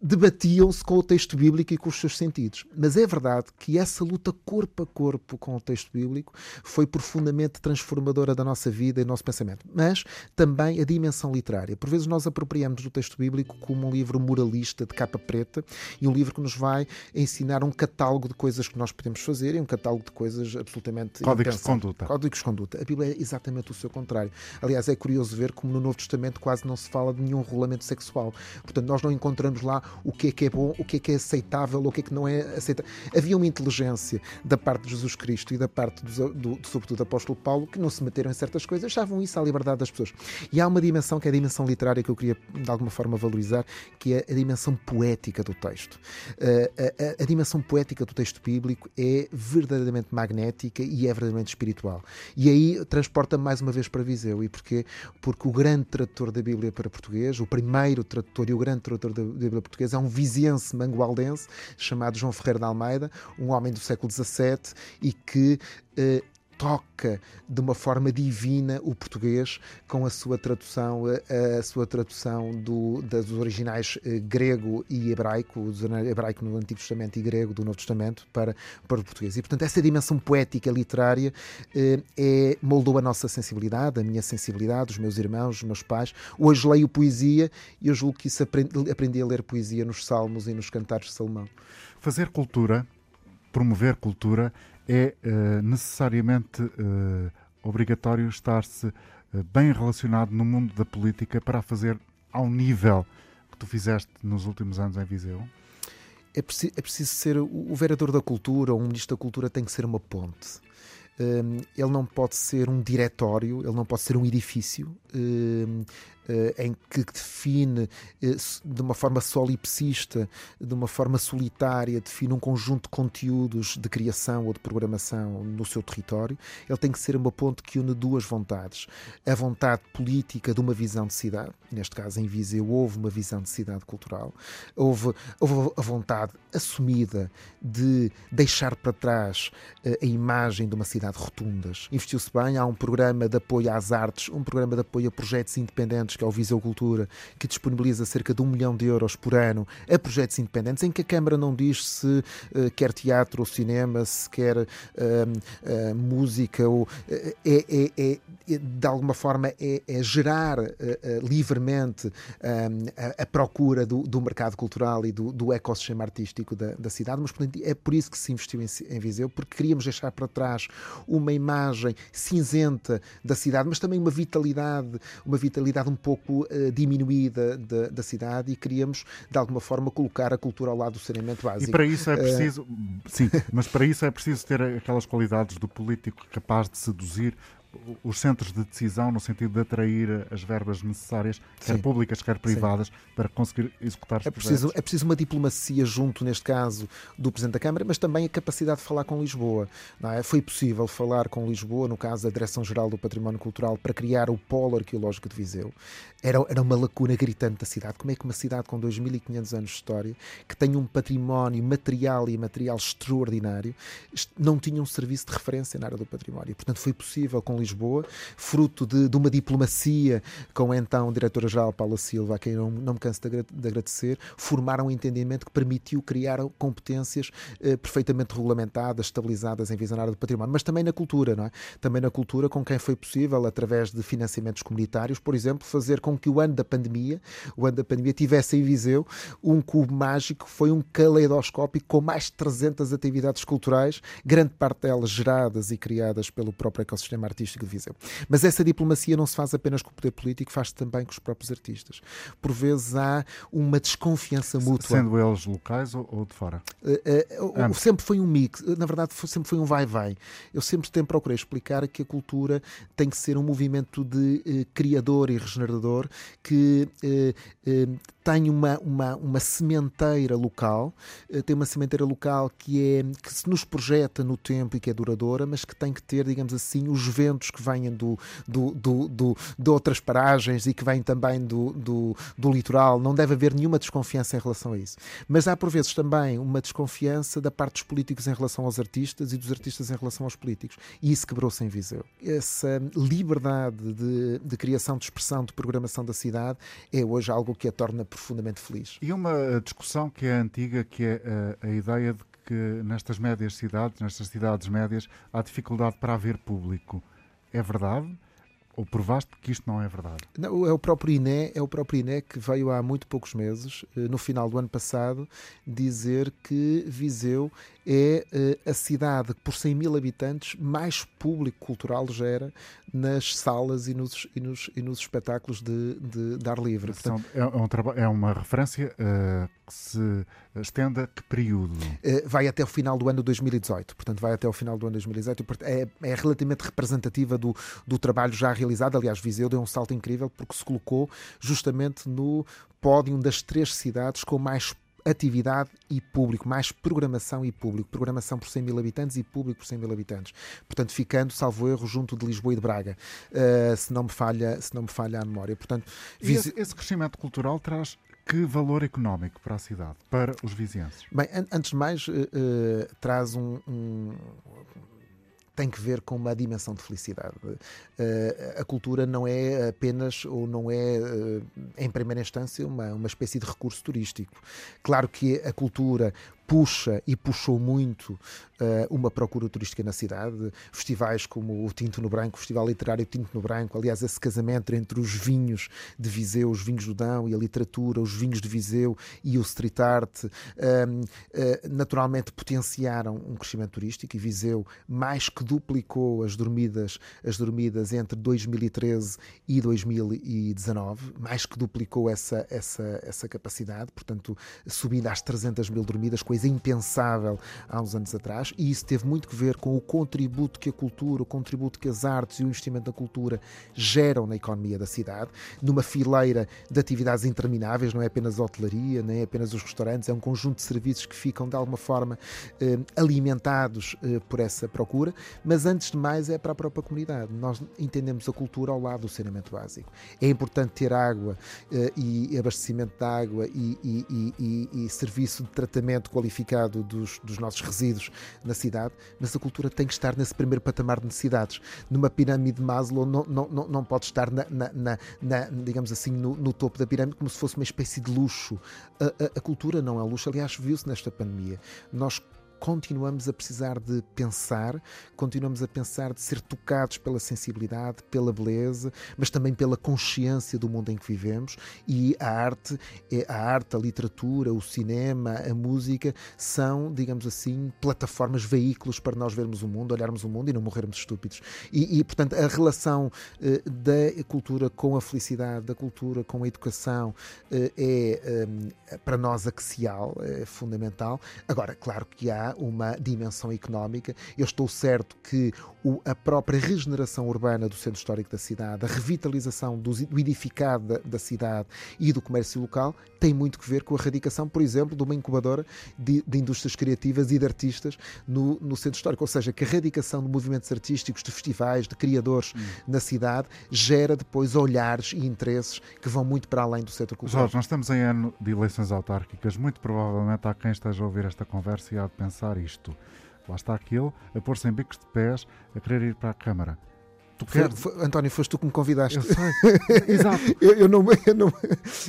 debatiam-se com o texto bíblico e com os seus sentidos. Mas é verdade que essa luta corpo a corpo com o texto bíblico foi profundamente transformadora da nossa vida e do nosso pensamento. Mas também a dimensão literária. Por vezes nós apropriamos do texto bíblico como um livro moralista de capa preta e um livro que nos vai ensinar um catálogo de coisas que nós podemos fazer e um catálogo de coisas absolutamente Códigos de conduta. Códigos de conduta. A Bíblia é exatamente o seu contrário. Aliás, é curioso ver como no Novo Testamento quase não se fala de nenhum regulamento sexual. Portanto, nós não encontramos lá o que é que é bom, o que é que é aceitável, o que é que não é aceitável. Havia uma inteligência da parte de Jesus Cristo e da parte, do, do, sobretudo, do apóstolo Paulo, que não se meteram em certas coisas, achavam isso à liberdade das pessoas. E há uma dimensão que é a dimensão literária que eu queria, de alguma forma, valorizar, que é a dimensão poética do texto. a, a, a dimensão poética do texto bíblico é verdadeiramente magnética e é verdadeiramente espiritual. E aí transporta mais uma vez para Viseu. E porquê? Porque o grande tradutor da Bíblia para português, o primeiro tradutor e o grande tradutor da Bíblia portuguesa é um viziense mangualdense chamado João Ferreira de Almeida, um homem do século XVII e que eh, toca de uma forma divina o português com a sua tradução, a, a sua tradução do, dos originais eh, grego e hebraico, hebraico no Antigo Testamento e grego do Novo Testamento para, para o português. E portanto essa dimensão poética literária eh, é, moldou a nossa sensibilidade, a minha sensibilidade, os meus irmãos, os meus pais. Hoje leio poesia e eu julgo que isso aprendi, aprendi a ler poesia nos salmos e nos cantares de Salomão. Fazer cultura, promover cultura é uh, necessariamente uh, obrigatório estar-se uh, bem relacionado no mundo da política para a fazer ao nível que tu fizeste nos últimos anos em Viseu? É preciso, é preciso ser o, vereador da cultura ou um ministro da cultura tem que ser uma ponte. Ele não pode ser um diretório, ele não pode ser um edifício. Em que define eh, de uma forma solipsista, de uma forma solitária, define um conjunto de conteúdos de criação ou de programação no seu território, ele tem que ser uma ponte que une duas vontades. A vontade política de uma visão de cidade, neste caso em Viseu houve uma visão de cidade cultural, houve, houve a vontade assumida de deixar para trás eh, a imagem de uma cidade rotundas. Investiu-se bem, há um programa de apoio às artes, um programa de apoio a projetos independentes que é o Viseu Cultura, que disponibiliza cerca de um milhão de euros por ano a projetos independentes, em que a Câmara não diz se uh, quer teatro ou cinema, se quer uh, uh, música, ou, é, é, é, de alguma forma é, é gerar livremente a, a, procura do, do, mercado cultural e do, do ecossistema artístico da, da, cidade, mas portanto, é por isso que se investiu em, em Viseu, porque queríamos deixar para trás uma imagem cinzenta da cidade, mas também uma vitalidade, uma vitalidade um pouco uh, diminuída da, da, cidade e queríamos, de alguma forma, colocar a cultura ao lado do saneamento básico. E para isso é eh, preciso, uh... sim, mas para isso é preciso ter aquelas qualidades do político capaz de seduzir os centros de decisão no sentido de atrair as verbas necessárias, quer Sim. públicas, quer privadas, Sim. para conseguir executar os é preciso, É preciso uma diplomacia junto, neste caso, do Presidente da Câmara, mas também a capacidade de falar com Lisboa. É? Foi possível falar com Lisboa, no caso da Direção-Geral do Património Cultural, para criar o Polo Arqueológico de Viseu. Era, era uma lacuna gritante da cidade. Como é que uma cidade com 2.500 anos de história, que tem um património material e imaterial extraordinário, não tinha um serviço de referência na área do património? Portanto, foi possível com Lisboa, fruto de, de uma diplomacia com então a diretora-geral Paula Silva, a quem não, não me canso de, de agradecer, formaram um entendimento que permitiu criar competências eh, perfeitamente regulamentadas, estabilizadas em visão do património, mas também na cultura, não é? Também na cultura, com quem foi possível, através de financiamentos comunitários, por exemplo, fazer com que o ano da pandemia, o ano da pandemia, tivesse em Viseu um cubo mágico, foi um caleidoscópio com mais de 300 atividades culturais, grande parte delas geradas e criadas pelo próprio ecossistema artístico Turístico de Viseu. Mas essa diplomacia não se faz apenas com o poder político, faz-se também com os próprios artistas. Por vezes há uma desconfiança mútua. Sendo eles locais ou, ou de fora? Uh, uh, sempre foi um mix, na verdade sempre foi um vai-vai. Eu sempre tenho procurei explicar que a cultura tem que ser um movimento de uh, criador e regenerador que tem uma, uma, uma sementeira local, tem uma sementeira local que, é, que se nos projeta no tempo e que é duradoura, mas que tem que ter, digamos assim, os ventos que venham do, do, do, do de outras paragens e que vêm também do, do, do litoral. Não deve haver nenhuma desconfiança em relação a isso. Mas há, por vezes, também uma desconfiança da parte dos políticos em relação aos artistas e dos artistas em relação aos políticos. E isso quebrou-se em Viseu. Essa liberdade de, de criação, de expressão, de programação da cidade é hoje algo que a torna profundamente feliz. E uma discussão que é antiga, que é a, a ideia de que nestas médias cidades, nestas cidades médias, há dificuldade para haver público. É verdade? Ou provaste que isto não é verdade? Não, é o próprio INE, é o próprio INE que veio há muito poucos meses, eh, no final do ano passado, dizer que Viseu é uh, a cidade que, por 100 mil habitantes, mais público cultural gera nas salas e nos, e nos, e nos espetáculos de, de, de ar livre. Portanto, é, um, é uma referência uh, que se estende a que período? Uh, vai até o final do ano 2018. Portanto, vai até o final do ano 2018. É, é relativamente representativa do, do trabalho já realizado. Aliás, Viseu deu um salto incrível porque se colocou justamente no pódio das três cidades com mais atividade e público, mais programação e público. Programação por 100 mil habitantes e público por 100 mil habitantes. Portanto, ficando, salvo erro, junto de Lisboa e de Braga, uh, se, não me falha, se não me falha a memória. Portanto, vis... esse, esse crescimento cultural traz que valor económico para a cidade, para os vizinhenses? Bem, an antes de mais, uh, uh, traz um, um, tem que ver com uma dimensão de felicidade. Uh, a cultura não é apenas, ou não é, uh, em primeira instância, uma, uma espécie de recurso turístico. Claro que a cultura puxa e puxou muito uh, uma procura turística na cidade. Festivais como o Tinto no Branco, o Festival Literário Tinto no Branco, aliás, esse casamento entre os vinhos de Viseu, os vinhos do Dão e a literatura, os vinhos de Viseu e o street art, uh, uh, naturalmente potenciaram um crescimento turístico e Viseu mais que duplicou as dormidas, as dormidas entre 2013 e 2019, mais que duplicou essa, essa, essa capacidade, portanto, subindo às 300 mil dormidas, coisa impensável há uns anos atrás, e isso teve muito que ver com o contributo que a cultura, o contributo que as artes e o investimento na cultura geram na economia da cidade, numa fileira de atividades intermináveis, não é apenas a hotelaria, nem é apenas os restaurantes, é um conjunto de serviços que ficam de alguma forma eh, alimentados eh, por essa procura, mas antes de mais é para a própria comunidade. Nós entendemos a cultura ao lado do saneamento básico. É importante ter água eh, e abastecimento de água e, e, e, e serviço de tratamento qualificado dos, dos nossos resíduos na cidade, mas a cultura tem que estar nesse primeiro patamar de necessidades. Numa pirâmide de Maslow não, não, não, não pode estar, na, na, na, digamos assim, no, no, topo da pirâmide como se fosse uma espécie de luxo. A, a, a cultura não é luxo, aliás, viu-se nesta pandemia. Nós continuamos a precisar de pensar, continuamos a pensar de ser tocados pela sensibilidade, pela beleza, mas também pela consciência do mundo em que vivemos e a arte, é, a arte, a literatura, o cinema, a música são, digamos assim, plataformas, veículos para nós vermos o mundo, olharmos o mundo e não morrermos estúpidos. E, e portanto, a relação eh, da cultura com a felicidade, da cultura com a educação eh, é eh, para nós axial, é fundamental. Agora, claro que há uma dimensão económica. Eu estou certo que o, a própria regeneração urbana do centro histórico da cidade, a revitalização do, do edificado da, da, cidade e do comércio local tem muito que ver com a erradicação, por exemplo, de uma incubadora de, de indústrias criativas e de artistas no, no, centro histórico. Ou seja, que a erradicação de movimentos artísticos, de festivais, de criadores hum. na cidade gera depois olhares e interesses que vão muito para além do setor cultural. Jorge, nós estamos em ano de eleições autárquicas. Muito provavelmente há quem esteja a ouvir esta conversa e há de pensar passar isto. Lá está aquele a pôr-se em bicos de pés, a querer ir para a Câmara. Tu queres... Foi, foi, António, foste tu que me convidaste. Eu sei. Exato. eu, eu, não, eu não...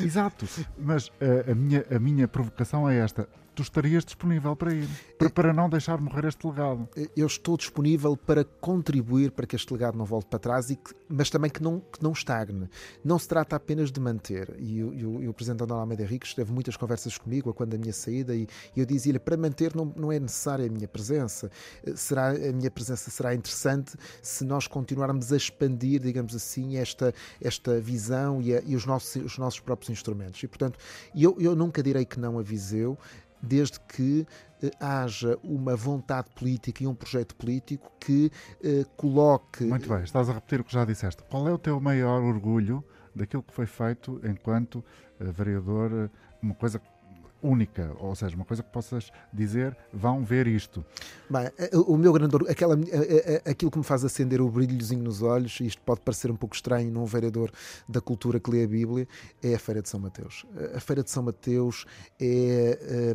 Exato. Mas uh, a, minha, a minha provocação é esta tu estarias disponível para ir, para, para, não deixar morrer este legado. Eu estou disponível para contribuir para que este legado não volte para trás, e que, mas também que não, que não estagne. Não se trata apenas de manter. E, e, e o Presidente André Almeida Ricos teve muitas conversas comigo a quando da minha saída, e, e eu dizia-lhe, para manter não, não é necessária a minha presença. Será, a minha presença será interessante se nós continuarmos a expandir, digamos assim, esta, esta visão e, a, e os, nossos, os nossos próprios instrumentos. E, portanto, eu, eu nunca direi que não a Viseu, desde que eh, haja uma vontade política e um projeto político que eh, coloque. Muito bem, estás a repetir o que já disseste. Qual é o teu maior orgulho daquilo que foi feito enquanto eh, vereador? Uma coisa única, ou seja, uma coisa que possas dizer, vão ver isto. Bem, eh, o meu grande orgulho, aquela, eh, eh, aquilo que me faz acender o brilhozinho nos olhos, e isto pode parecer um pouco estranho num vereador da cultura que lê a Bíblia, é a Feira de São Mateus. A Feira de São Mateus é,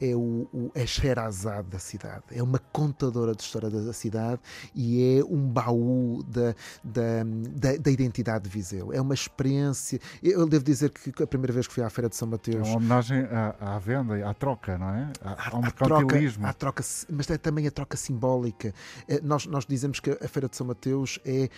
é, o, o, é Sherazade da cidade, é uma contadora de história da cidade e é um baú da, da, da, da identidade de Viseu. É uma experiência. Eu devo dizer que a primeira vez que fui à Feira de São Mateus. É uma homenagem a à venda, à troca, não é? Há, um mercantilismo. Troca, troca, mas é também a troca simbólica. Eh, nós, nós dizemos que a Feira de São Mateus é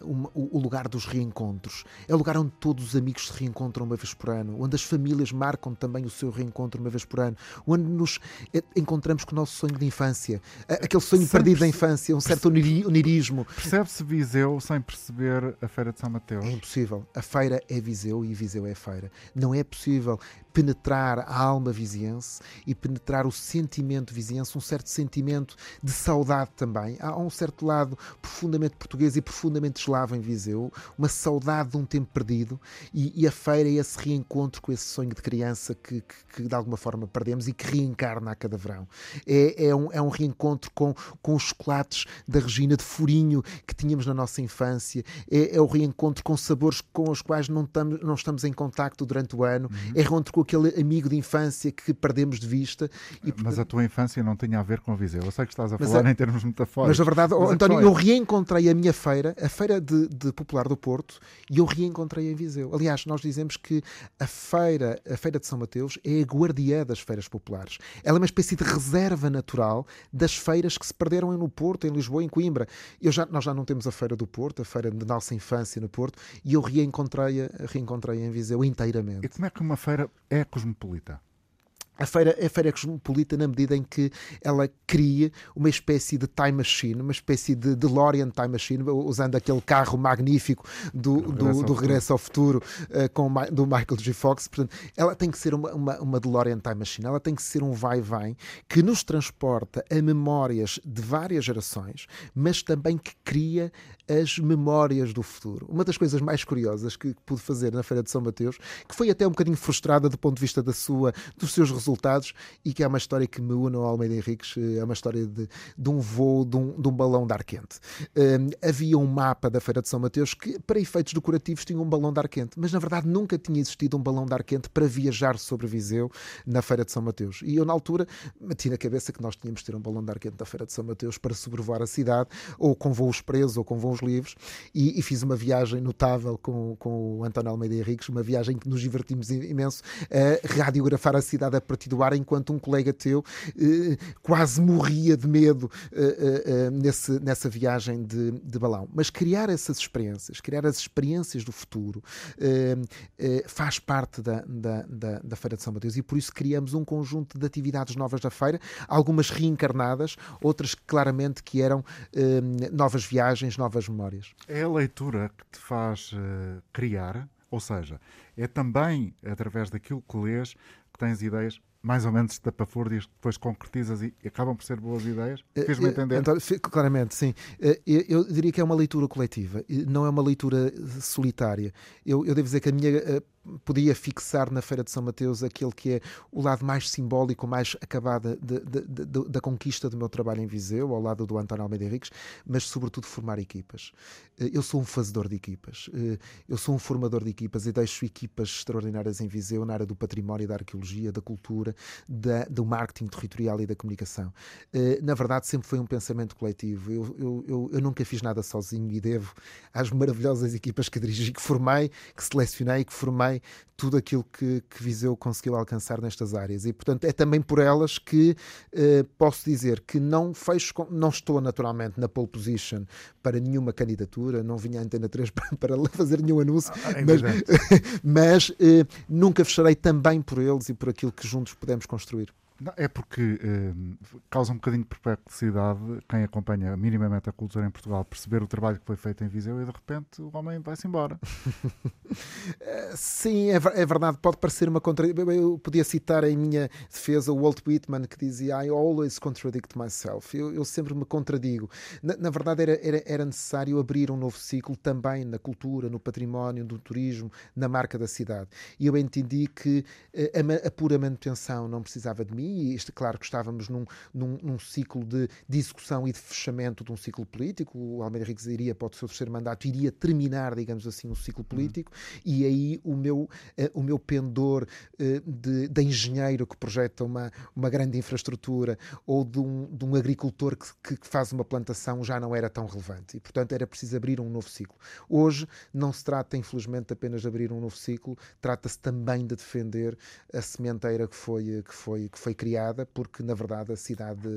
um, o lugar dos reencontros. É o lugar onde todos os amigos se reencontram uma vez por ano, onde as famílias marcam também o seu reencontro uma vez por ano, onde nos eh, encontramos com o nosso sonho de infância, aquele sonho perdido da infância, um certo onirismo. Percebe-se Viseu sem perceber a Feira de São Mateus? É impossível. A feira é Viseu e Viseu é a feira. Não é possível penetrar a alma viziense e penetrar o sentimento viziense, um certo sentimento de saudade também. Há um certo lado profundamente português e profundamente eslavo em Viseu, uma saudade de um tempo perdido e, e a feira é esse reencontro com esse sonho de criança que, que, que, de alguma forma perdemos e que reencarna a cada verão. É, é, um, é um reencontro com, com os chocolates da Regina de Furinho que tínhamos na nossa infância, é, é o reencontro com sabores com os quais não, tam, não estamos em contacto durante o ano, uhum. é reencontro com aquele amigo de infância que perdemos de vista. E, mas a tua infância não tinha a ver com Viseu. Eu sei que estás a falar a... em termos metafóricos. Mas a verdade, mas António, eu reencontrei a minha feira, a Feira de, de, Popular do Porto, e eu reencontrei em Viseu. Aliás, nós dizemos que a feira, a feira de São Mateus é a guardiã das feiras populares. Ela é uma espécie de reserva natural das feiras que se perderam no Porto, em Lisboa, em Coimbra. Eu já, nós já não temos a Feira do Porto, a feira de nossa infância no Porto, e eu reencontrei-a reencontrei em Viseu inteiramente. E como é que uma feira é cosmopolita? A feira, a feira é cosmopolita na medida em que ela cria uma espécie de time machine, uma espécie de DeLorean time machine, usando aquele carro magnífico do, do, do Regresso ao Futuro uh, com, do Michael G. Fox. Portanto, ela tem que ser uma, uma, uma DeLorean time machine, ela tem que ser um vai-vem que nos transporta a memórias de várias gerações, mas também que cria as memórias do futuro. Uma das coisas mais curiosas que pude fazer na Feira de São Mateus, que foi até um bocadinho frustrada do ponto de vista da sua, dos seus resultados, e que é uma história que me une ao Almeida Henriques, eh, é uma história de, de um voo de um, de um balão de ar quente. Um, havia um mapa da Feira de São Mateus que, para efeitos decorativos, tinha um balão de ar quente, mas na verdade nunca tinha existido um balão de ar quente para viajar sobre Viseu na Feira de São Mateus. E eu, na altura, meti na cabeça que nós tínhamos de ter um balão de ar quente da Feira de São Mateus para sobrevoar a cidade, ou com voos presos, ou com voos livros, e, e, fiz uma viagem notável com, com o António Almeida Henriques, uma viagem que nos divertimos imenso a radiografar a cidade a partir do ar, enquanto um colega teu eh, quase morria de medo eh, eh, nesse, nessa viagem de, de, balão. Mas criar essas experiências, criar as experiências do futuro, faz parte da, da, da, da Feira de São Mateus e por isso criamos um conjunto de atividades novas da feira, algumas reencarnadas, outras claramente que eram novas viagens, novas memórias. É a leitura que te faz criar, ou seja, é também através daquilo que lês que tens ideias mais ou menos estapafúrdias que depois concretizas e acabam por ser boas ideias? Eh, Fez-me eh, entender? Então, claramente, sim. Eu diria que é uma leitura coletiva, não é uma leitura solitária. Eu, eu devo dizer que a minha podia fixar na Feira de São Mateus aquele que é o lado mais simbólico, mais acabado de, de, de, da conquista do meu trabalho em Viseu, ao lado do António Almeida Henriques, mas sobretudo formar equipas. Eh, eu sou um fazedor de equipas, eh, eu sou um formador de equipas e deixo equipas extraordinárias em Viseu na área do património, da arqueologia, da cultura, da, do marketing territorial e da comunicação. Eh, na verdade, sempre foi um pensamento coletivo. Eu, eu, eu, eu nunca fiz nada sozinho e devo às maravilhosas equipas que dirigi, que formei, que selecionei, que formei também tudo aquilo que, que Viseu conseguiu alcançar nestas áreas. E, portanto, é também por elas que eh, posso dizer que não fecho, não estou naturalmente na pole position para nenhuma candidatura, não vinha a Antena 3 para, para fazer nenhum anúncio, ah, é mas, mas eh, nunca fecharei também por eles e por aquilo que juntos podemos construir. Não, é porque eh, causa um bocadinho de perplexidade quem acompanha minimamente a cultura em Portugal perceber o trabalho que foi feito em Viseu e de repente o homem vai-se embora. Sim, é, é, verdade, pode parecer uma contradição. Eu podia citar em minha defesa o Walt Whitman que dizia I always contradict myself. Eu, eu sempre me contradigo. Na, na verdade, era, era, era, necessário abrir um novo ciclo também na cultura, no património, no turismo, na marca da cidade. E eu entendi que eh, a, a pura manutenção não precisava de mim e isto, claro que estávamos num, num, num, ciclo de, execução e de fechamento de um ciclo político. O Almeida Rigues iria para o seu terceiro mandato, iria terminar, digamos assim, um ciclo político, uhum. e aí o meu, uh, o meu pendor uh, de, de engenheiro que projeta uma, uma grande infraestrutura ou de um, de um agricultor que, que faz uma plantação já não era tão relevante. E, portanto, era preciso abrir um novo ciclo. Hoje não se trata, infelizmente, apenas de abrir um novo ciclo, trata-se também de defender a sementeira que foi, que foi, que foi criada, porque na verdade a cidade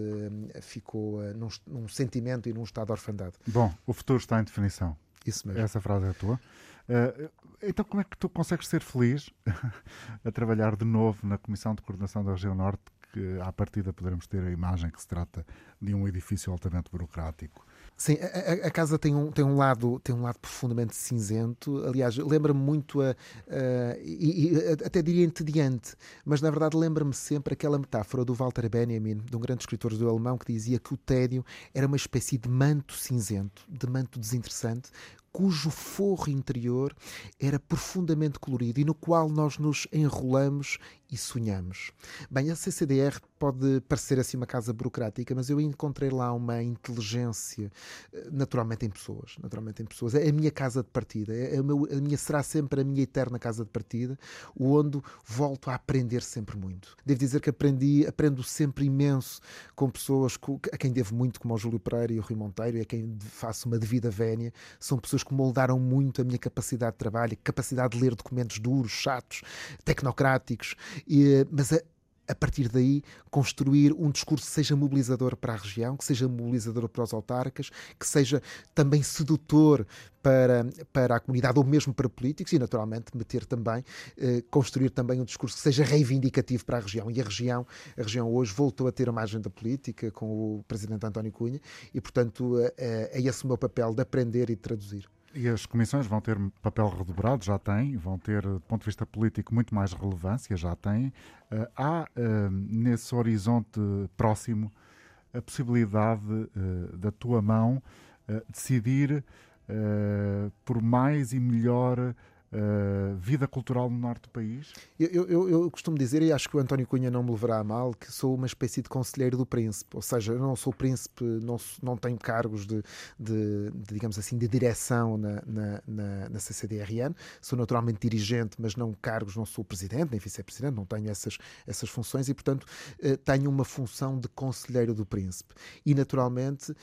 eh, ficou eh, num, num sentimento e num estado orfandade. Bom, o futuro está em definição. Isso mesmo. Essa frase é tua. Uh, então, como é que tu consegues ser feliz a trabalhar de novo na Comissão de Coordenação da Região Norte, que à partida poderemos ter a imagem que se trata de um edifício altamente burocrático? Sim, a, a, casa tem um, tem, um lado, tem um lado profundamente cinzento. Aliás, lembra-me muito, a, a, e, e, até diria entediante, mas na verdade lembra-me sempre aquela metáfora do Walter Benjamin, de um grande escritor do alemão, que dizia que o tédio era uma espécie de manto cinzento, de manto desinteressante, cujo forro interior era profundamente colorido e no qual nós nos enrolamos e sonhamos. Bem, a CCDR pode parecer assim uma casa burocrática, mas eu encontrei lá uma inteligência, eh, naturalmente em pessoas, naturalmente em pessoas. É a minha casa de partida, é a, meu, a minha será sempre a minha eterna casa de partida, onde volto a aprender sempre muito. Devo dizer que aprendi, aprendo sempre imenso com pessoas a quem devo muito, como o Júlio Pereira e o Rui Monteiro, e a quem faço uma devida vénia. São pessoas que moldaram muito a minha capacidade de trabalho, capacidade de ler documentos duros, chatos, tecnocráticos, e, mas a, a partir daí, construir um discurso que seja mobilizador para a região, que seja mobilizador para os autarcas, que seja também sedutor para, para a comunidade ou mesmo para políticos e, naturalmente, meter também, eh, construir também um discurso que seja reivindicativo para a região. E a região, a região hoje voltou a ter uma agenda política com o Presidente António Cunha e, portanto, é, é esse o meu papel de aprender e de traduzir. E as comissões vão ter papel redobrado, já têm, vão ter, do ponto de vista político, muito mais relevância, já têm. Uh, há, uh, nesse horizonte próximo, a possibilidade uh, da tua mão decidir por mais e melhor uh, vida cultural no norte do país? Eu, eu, eu, costumo dizer, e acho que o António Cunha não me levará a mal, que sou uma espécie de conselheiro do príncipe. Ou seja, eu não sou príncipe, não, não tenho cargos de, de, de digamos assim, de direção na, na, na, na, CCDRN. Sou naturalmente dirigente, mas não cargos, não sou presidente, nem vice-presidente, não tenho essas, essas funções e, portanto, uh, tenho uma função de conselheiro do príncipe. E, naturalmente, uh,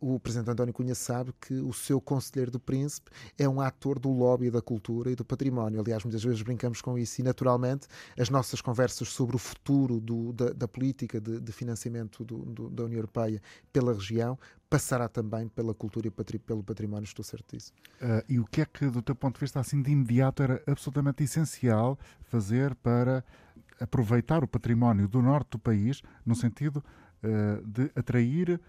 o presidente António Cunha sabe que o seu conselheiro do príncipe é um ator do lobby da cultura cultura e do património. Aliás, muitas vezes brincamos com isso e, naturalmente, as nossas conversas sobre o futuro do, da, da, política de, de financiamento do, do, da União Europeia pela região passará também pela cultura e pelo património, estou certo disso. Uh, e o que é que, do teu ponto de vista, assim de imediato, era absolutamente essencial fazer para aproveitar o património do norte do país, no sentido uh, de atrair,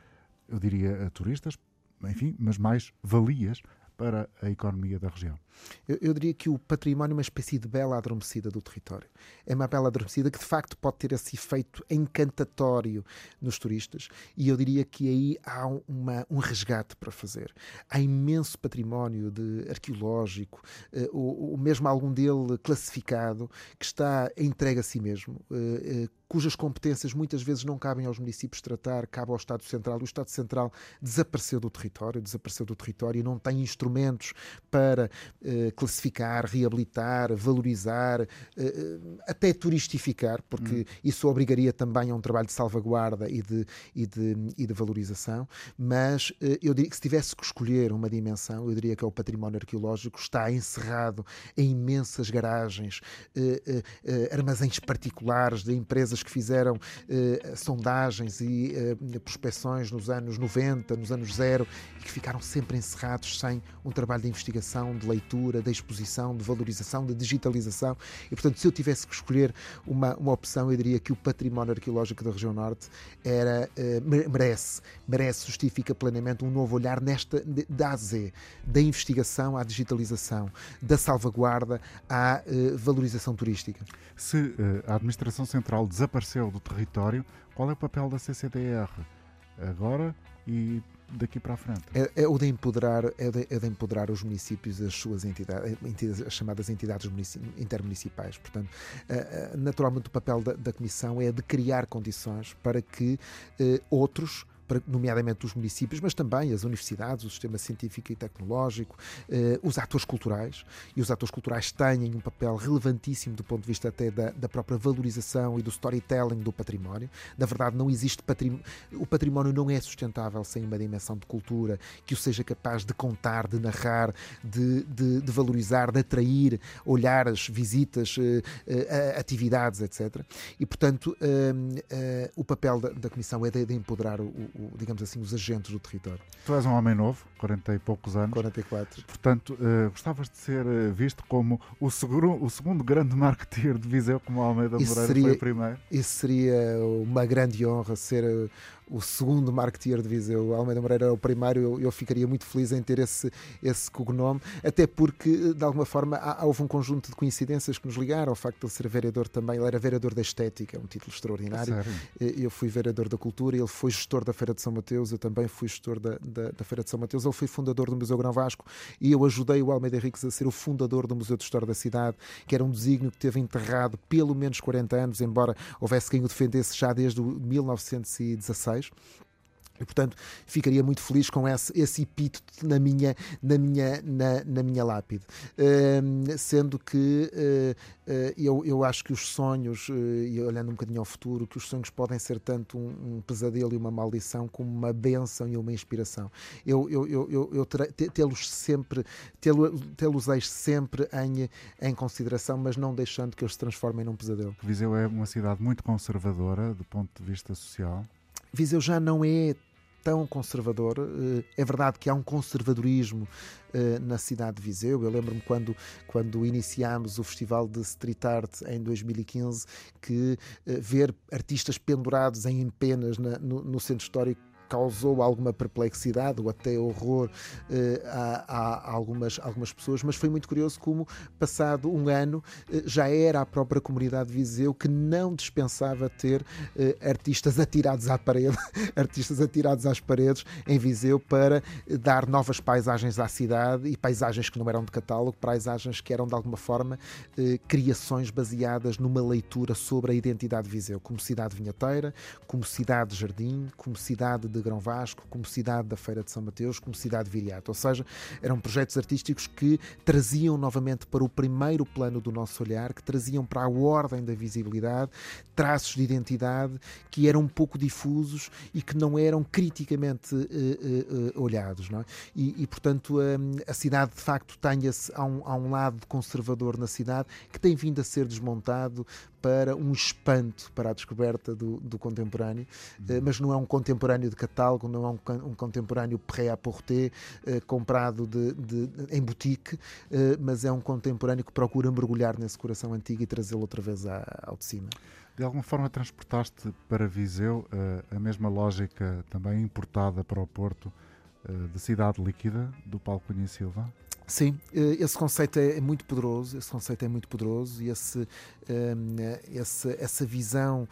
eu diria, turistas, enfim, mas mais valias para a economia da região? Eu, eu, diria que o património é uma espécie de bela adormecida do território. É uma bela adormecida que de facto pode ter esse efeito encantatório nos turistas e eu diria que aí há uma, um resgate para fazer. Há imenso património de arqueológico, uh, ou, ou, mesmo algum dele classificado, que está entregue a si mesmo. Uh, uh, cujas competências muitas vezes não cabem aos municípios tratar, cabe ao Estado Central. O Estado Central desapareceu do território, desapareceu do território e não tem instrumentos para eh, classificar, reabilitar, valorizar, eh, eh, até turistificar, porque hum. isso obrigaria também a um trabalho de salvaguarda e de, e de, e de valorização. Mas eh, eu diria que se tivesse que escolher uma dimensão, eu diria que é o património arqueológico, está encerrado em imensas garagens, eh, armazéns particulares de empresas empresas que fizeram sondagens e prospecções nos anos 90, nos anos zero, e que ficaram sempre encerrados sem um trabalho de investigação, de leitura, de exposição, de valorização, de digitalização. E, portanto, se eu tivesse que escolher uma, uma opção, eu diria que o património arqueológico da região norte era, merece, merece, justifica plenamente um novo olhar nesta, da AZ, da investigação à digitalização, da salvaguarda à valorização turística. Se a Administração Central desapareceu do território, qual é o papel da CCDR agora e daqui para a frente? É, é o de empoderar, é de, é de, empoderar os municípios, as suas entidades, as chamadas entidades intermunicipais. Portanto, naturalmente o papel da, da Comissão é de criar condições para que eh, nomeadamente os municípios, mas também as universidades, o sistema científico e tecnológico, eh, os atores culturais, e os atores culturais têm um papel relevantíssimo do ponto de vista até da, da própria valorização e do storytelling do património. Na verdade, não existe património, o património não é sustentável sem uma dimensão de cultura que o seja capaz de contar, de narrar, de, de, de valorizar, de atrair olhares, visitas, eh, eh, atividades, etc. E, portanto, o papel da, da Comissão é de, de empoderar o, o, digamos assim, os agentes do território. Tu és um homem novo, 40 e poucos anos. 44. Portanto, uh, gostavas de ser uh, visto como o, seguro, o segundo grande marketeer de Viseu, como Almeida Moreira seria, foi o primeiro? Isso seria uma grande honra ser uh, o segundo marketeer de Viseu. Almeida Moreira é o primeiro, eu, eu, ficaria muito feliz em ter esse, esse cognome, até porque, de alguma forma, há, houve um conjunto de coincidências que nos ligaram ao facto de ele ser vereador também. Ele era vereador da Estética, um título extraordinário. Sério? Eu fui vereador da Cultura, ele foi gestor da Feira de São Mateus, eu também fui gestor da, da, da Feira de São Mateus. Ele foi fundador do Museu Grão Vasco e eu ajudei o Almeida Henriques a ser o fundador do Museu de História da Cidade, que era um desígnio que teve enterrado pelo menos 40 anos, embora houvesse quem o defendesse já desde 1916. E, portanto, ficaria muito feliz com esse, esse epíteto na minha, na minha, na, na minha lápide. Uh, sendo que uh, uh, eu, eu acho que os sonhos, eh, e olhando um bocadinho ao futuro, que os sonhos podem ser tanto um, um pesadelo e uma maldição, como uma benção e uma inspiração. Eu, eu, eu, eu, eu tê-los sempre, tê-los sempre em, em consideração, mas não deixando que eles se transformem num pesadelo. Viseu é uma cidade muito conservadora do ponto de vista social. Viseu já não é tão conservador. Eh, é verdade que há um conservadorismo eh, na cidade de Viseu. Eu lembro-me quando, quando iniciámos o Festival de Street Art em 2015 que eh, ver artistas pendurados em penas no, no centro histórico causou alguma perplexidade ou até horror uh, a, a, algumas, algumas pessoas, mas foi muito curioso como, passado um ano, uh, já era a própria comunidade de Viseu que não dispensava ter uh, artistas atirados à parede, artistas atirados às paredes em Viseu para dar novas paisagens à cidade e paisagens que não eram de catálogo, paisagens que eram de alguma forma criações baseadas numa leitura sobre a identidade de Viseu, como cidade vinheteira, como cidade de jardim, como cidade de de Grão Vasco, como cidade da Feira de São Mateus, como cidade de Viriato. Ou seja, eram projetos artísticos que traziam novamente para o primeiro plano do nosso olhar, que traziam para a ordem da visibilidade traços de identidade que eram um pouco difusos e que não eram criticamente uh, uh, olhados. Não é? e, e, portanto, a cidade de facto tem-se a um, a um lado conservador na cidade que tem vindo a ser desmontado para um espanto para a descoberta do, do contemporâneo, uhum. mas não é um contemporâneo de catálogo, não é um, um contemporâneo pré-à-porter uh, comprado de, de, em boutique, uh, mas é um contemporâneo que procura mergulhar nesse coração antigo e trazê-lo outra vez à, ao de cima. De alguma forma transportaste para Viseu a mesma lógica também importada para o Porto de cidade líquida do Paulo Cunha Silva? Sim, esse conceito é muito poderoso, esse conceito é muito poderoso e esse, esse essa visão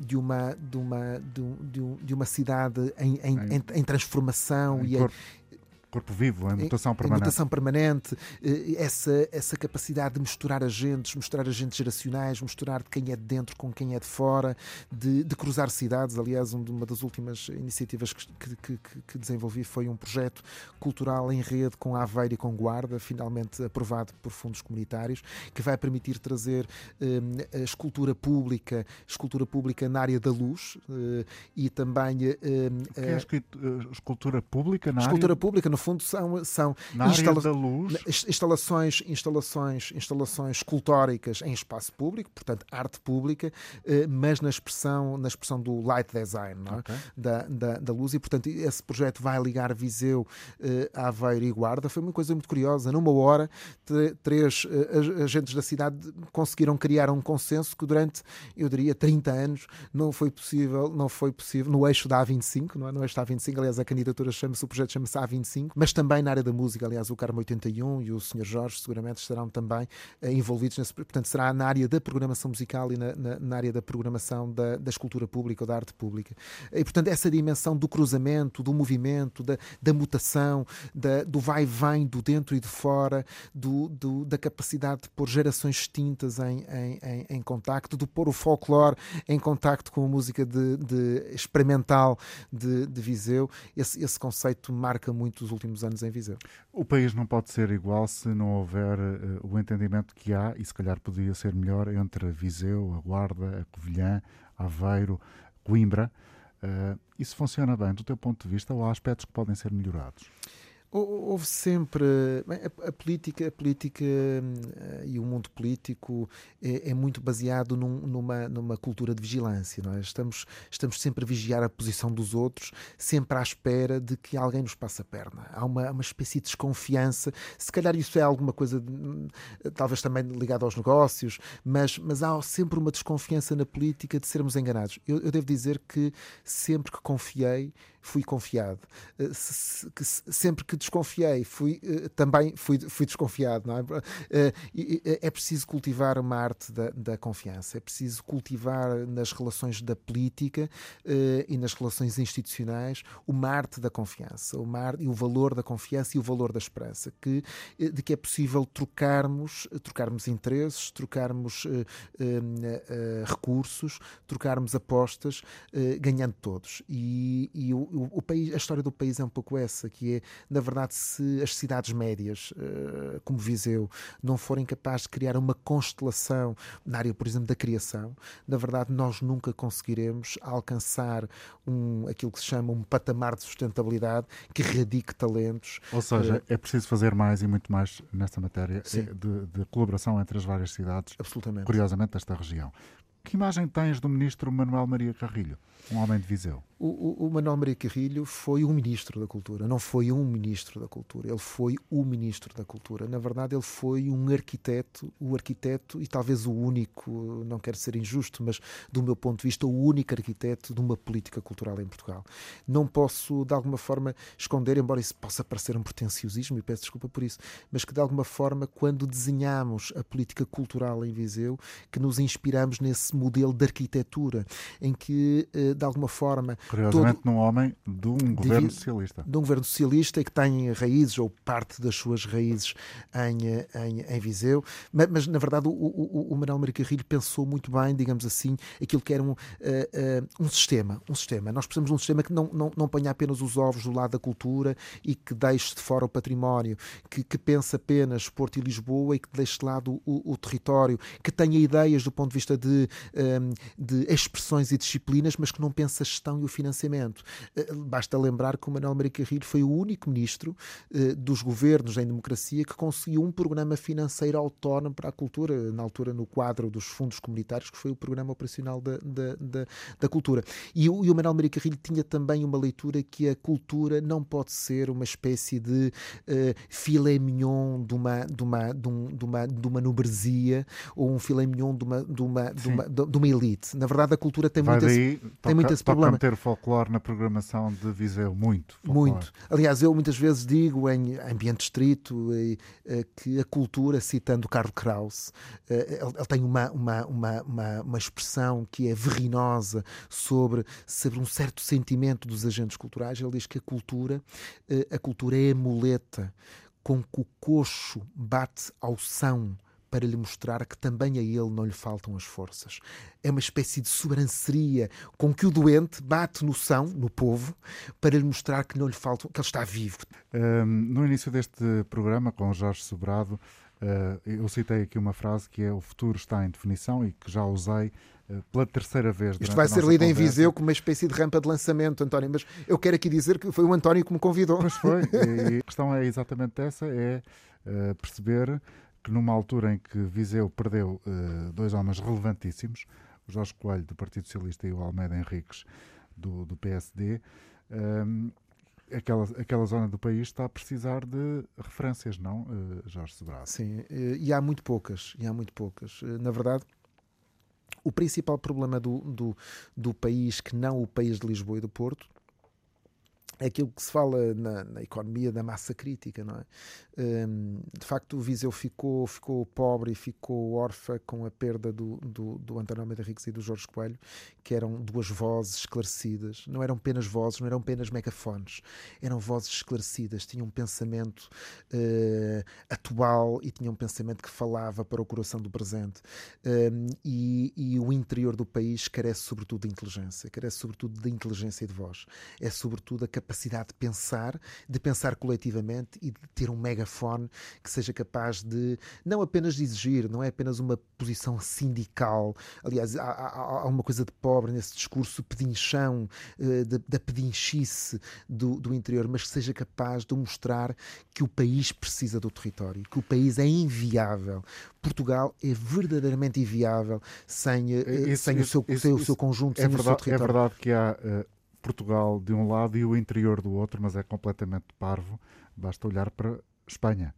de, uma, de, uma, de, de uma cidade em, em, em, em transformação e, em, corpo vivo, em mutação permanente. Em mutação permanente, eh, essa, essa capacidade de misturar agentes, misturar agentes geracionais, misturar de quem é de dentro com quem é de fora, de, de cruzar cidades. Aliás, uma das últimas iniciativas que, que, que, que, desenvolvi foi um projeto cultural em rede com Aveiro e com Guarda, finalmente aprovado por fundos comunitários, que vai permitir trazer um, a escultura pública, escultura pública na área da luz uh, e também. Um, o que é escultura pública na escultura área? pública, no fundo são, são instala instalações, instalações, instalações escultóricas em espaço público, portanto, arte pública, eh, mas na expressão, na expressão do light design é? okay. da, da, da, luz. E, portanto, esse projeto vai ligar Viseu, eh, Aveiro e Guarda. Foi uma coisa muito curiosa. Numa hora, três agentes da cidade conseguiram criar um consenso que durante, eu diria, 30 anos não foi possível, não foi possível, no eixo da A25, não é? No eixo da A25, aliás, a candidatura chama-se, o projeto chama-se A25, mas também na área da música, aliás, o Carmo 81 e o Sr. Jorge seguramente estarão também uh, envolvidos nesse, portanto, será na área da programação musical e na, na, na área da programação da, da escultura pública ou da arte pública. E, portanto, essa dimensão do cruzamento, do movimento, da, da mutação, da, do vai e vem, do dentro e de fora, do, do, da capacidade de pôr gerações distintas em, em, em, em contacto, de pôr o folclore em contacto com a música de, de experimental de, de Viseu, esse, esse conceito marca muito os últimos anos em Viseu. O país não pode ser igual se não houver uh, o entendimento que há, e se calhar podia ser melhor, entre Viseu, a Guarda, a Covilhã, Aveiro, Coimbra. Uh, isso funciona bem do teu ponto de vista ou há aspectos que podem ser melhorados? Houve sempre. A, a, política, a política uh, e o mundo político é, é muito baseado num, numa, numa cultura de vigilância. Não é? estamos, estamos sempre a vigiar a posição dos outros, sempre à espera de que alguém nos passe a perna. Há uma, uma espécie de desconfiança. Se calhar isso é alguma coisa, de, talvez também ligado aos negócios, mas, mas há sempre uma desconfiança na política de sermos enganados. Eu, eu devo dizer que sempre que confiei, fui confiado. Se, sempre que desconfiei, fui, uh, também fui, fui desconfiado. Não é? Uh, é preciso cultivar uma arte da, da, confiança, é preciso cultivar nas relações da política e nas relações institucionais uma arte da confiança, uma arte, e o valor da confiança e o valor da esperança, que, de que é possível trocarmos, trocarmos interesses, trocarmos recursos, trocarmos apostas, ganhando todos. E, e o, o, país, a história do país é um pouco essa, que é, na verdade, se as cidades médias, uh, como Viseu, não forem capazes de criar uma constelação na área, por exemplo, da criação, na verdade, nós nunca conseguiremos alcançar um, aquilo que se chama um patamar de sustentabilidade que radique talentos. Ou seja, uh, é preciso fazer mais e muito mais nesta matéria eh, de, de, colaboração entre as várias cidades, Absolutamente. curiosamente, desta região. Que imagem tens do ministro Manuel Maria Carrilho, um homem de Viseu? O, o, o, Manuel Maria Carrilho foi um ministro da Cultura, não foi um ministro da Cultura, ele foi o ministro da Cultura. Na verdade, ele foi um arquiteto, o arquiteto e talvez o único, não quero ser injusto, mas do meu ponto de vista, o único arquiteto de uma política cultural em Portugal. Não posso, de alguma forma, esconder, embora isso possa parecer um pretenciosismo, e peço desculpa por isso, mas que de alguma forma, quando desenhamos a política cultural em Viseu, que nos inspiramos nesse modelo de arquitetura, em que, eh, de alguma forma. Curiosamente, todo... num homem de um governo socialista. De um governo socialista e que tem raízes, ou parte das suas raízes, em, eh, em, em Viseu. Mas, mas, na verdade, o, o, o Manuel Maria Carrilho pensou muito bem, digamos assim, aquilo que era um, uh, uh, um sistema. Um sistema. Nós precisamos de um sistema que não, não, não ponha apenas os ovos do lado da cultura e que deixe de fora o património, que, que pense apenas Porto e Lisboa e que deixe de lado o, o território, que tenha ideias do ponto de vista de de expressões e disciplinas, mas que não pensa a gestão e o financiamento. Eh, basta lembrar que o Manuel Maria Carrilho foi o único ministro eh, dos governos em democracia que conseguiu um programa financeiro autónomo para a cultura, na altura no quadro dos fundos comunitários, que foi o programa operacional da, da, da, da cultura. E o, e o Manuel Maria Carrilho tinha também uma leitura que a cultura não pode ser uma espécie de uh, filé mignon de uma, de uma, de, um, de uma, de uma nubresia ou um filé mignon de uma, de uma, de uma, de uma elite. Na verdade, a cultura tem, muito, daí, esse, toca, tem muito esse problema. meter folclore na programação de Viseu, muito. Folclore. Muito. Aliás, eu muitas vezes digo em ambiente estrito eh, que a cultura, citando Karl Kraus, eh, ele tem uma, uma, uma, uma, uma expressão que é verrinosa sobre, sobre um certo sentimento dos agentes culturais. Ele diz que a cultura, eh, a cultura é a muleta com que o coxo bate ao são para lhe mostrar que também a ele não lhe faltam as forças. É uma espécie de sobranceria com que o doente bate no são, no povo, para lhe mostrar que não lhe faltam, que ele está vivo. Um, no início deste programa, com Jorge Sobrado, uh, eu citei aqui uma frase que é o futuro está em definição e que já usei uh, pela terceira vez. Isto vai ser lido em Viseu como uma espécie de rampa de lançamento, António, mas eu quero aqui dizer que foi o António que me convidou. Pois foi, e a questão é exatamente essa, é uh, perceber que numa altura em que Viseu perdeu uh, dois homens relevantíssimos, o Jorge Coelho do Partido Socialista e o Almeida Henriques do, do PSD, um, aquela, aquela zona do país está a precisar de referências, não, uh, Jorge Sobrado? Sim, e há muito poucas, e há muito poucas. Na verdade, o principal problema do, do, do país, que não o país de Lisboa e do Porto, aquilo que se fala na, na, economia da massa crítica, não é? Um, de facto, o Viseu ficou, ficou pobre e ficou órfã com a perda do, do, do António Almeida Ricos e do Jorge Coelho, que eram duas vozes esclarecidas. Não eram apenas vozes, não eram apenas megafones, eram vozes esclarecidas, tinham um pensamento uh, atual e tinham um pensamento que falava para o coração do presente. Um, e, e o interior do país carece sobretudo de inteligência, carece sobretudo de inteligência e de voz. É sobretudo a de pensar, de pensar coletivamente e de ter um megafone que seja capaz de não apenas de exigir, não é apenas uma posição sindical. Aliás, há, há, há uma coisa de pobre nesse discurso pedinchão, uh, da pedinchice do, do interior, mas que seja capaz de mostrar que o país precisa do território, que o país é inviável. Portugal é verdadeiramente inviável sem, isso, sem, isso, o, seu, isso, seu conjunto, é sem verdade, o seu território. É verdade que há uh, Portugal de um lado e o interior do outro, mas é completamente parvo. Basta olhar para Espanha,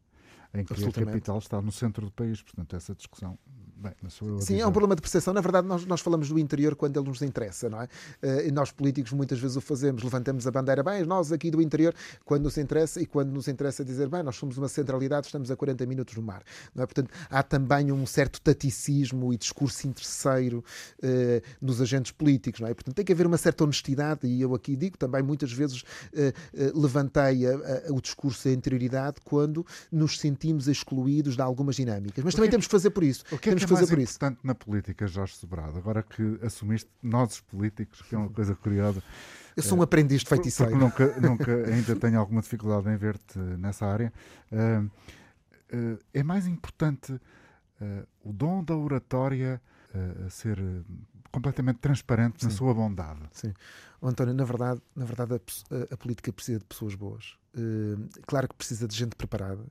em que a capital está no centro do país. Portanto, essa discussão Bem, Sim, é um problema de percepção. Na verdade, nós, nós falamos do interior quando ele nos interessa, não é? Uh, e nós políticos muitas vezes o fazemos, levantamos a bandeira, bem, nós aqui do interior, quando nos interessa, e quando nos interessa dizer, bem, nós somos uma centralidade, estamos a 40 minutos no mar, não é? Portanto, há também um certo taticismo e discurso interesseiro uh, nos agentes políticos, não é? Portanto, tem que haver uma certa honestidade, e eu aqui digo também, muitas vezes uh, levantei a, a, o discurso da interioridade quando nos sentimos excluídos de algumas dinâmicas. Mas também temos que fazer por isso. O que é que é mais importante na política, Jorge Sobrado? Agora que assumiste nós os políticos, que é uma coisa curiosa. Eu sou um aprendiz de feiticeiro. Porque nunca, nunca ainda tenho alguma dificuldade em ver-te nessa área. Uh, uh, é mais importante uh, o dom da oratória ser completamente transparente Sim. na sua bondade. Sim. António, na verdade, na verdade a, a política precisa de pessoas boas. claro que precisa de gente preparada.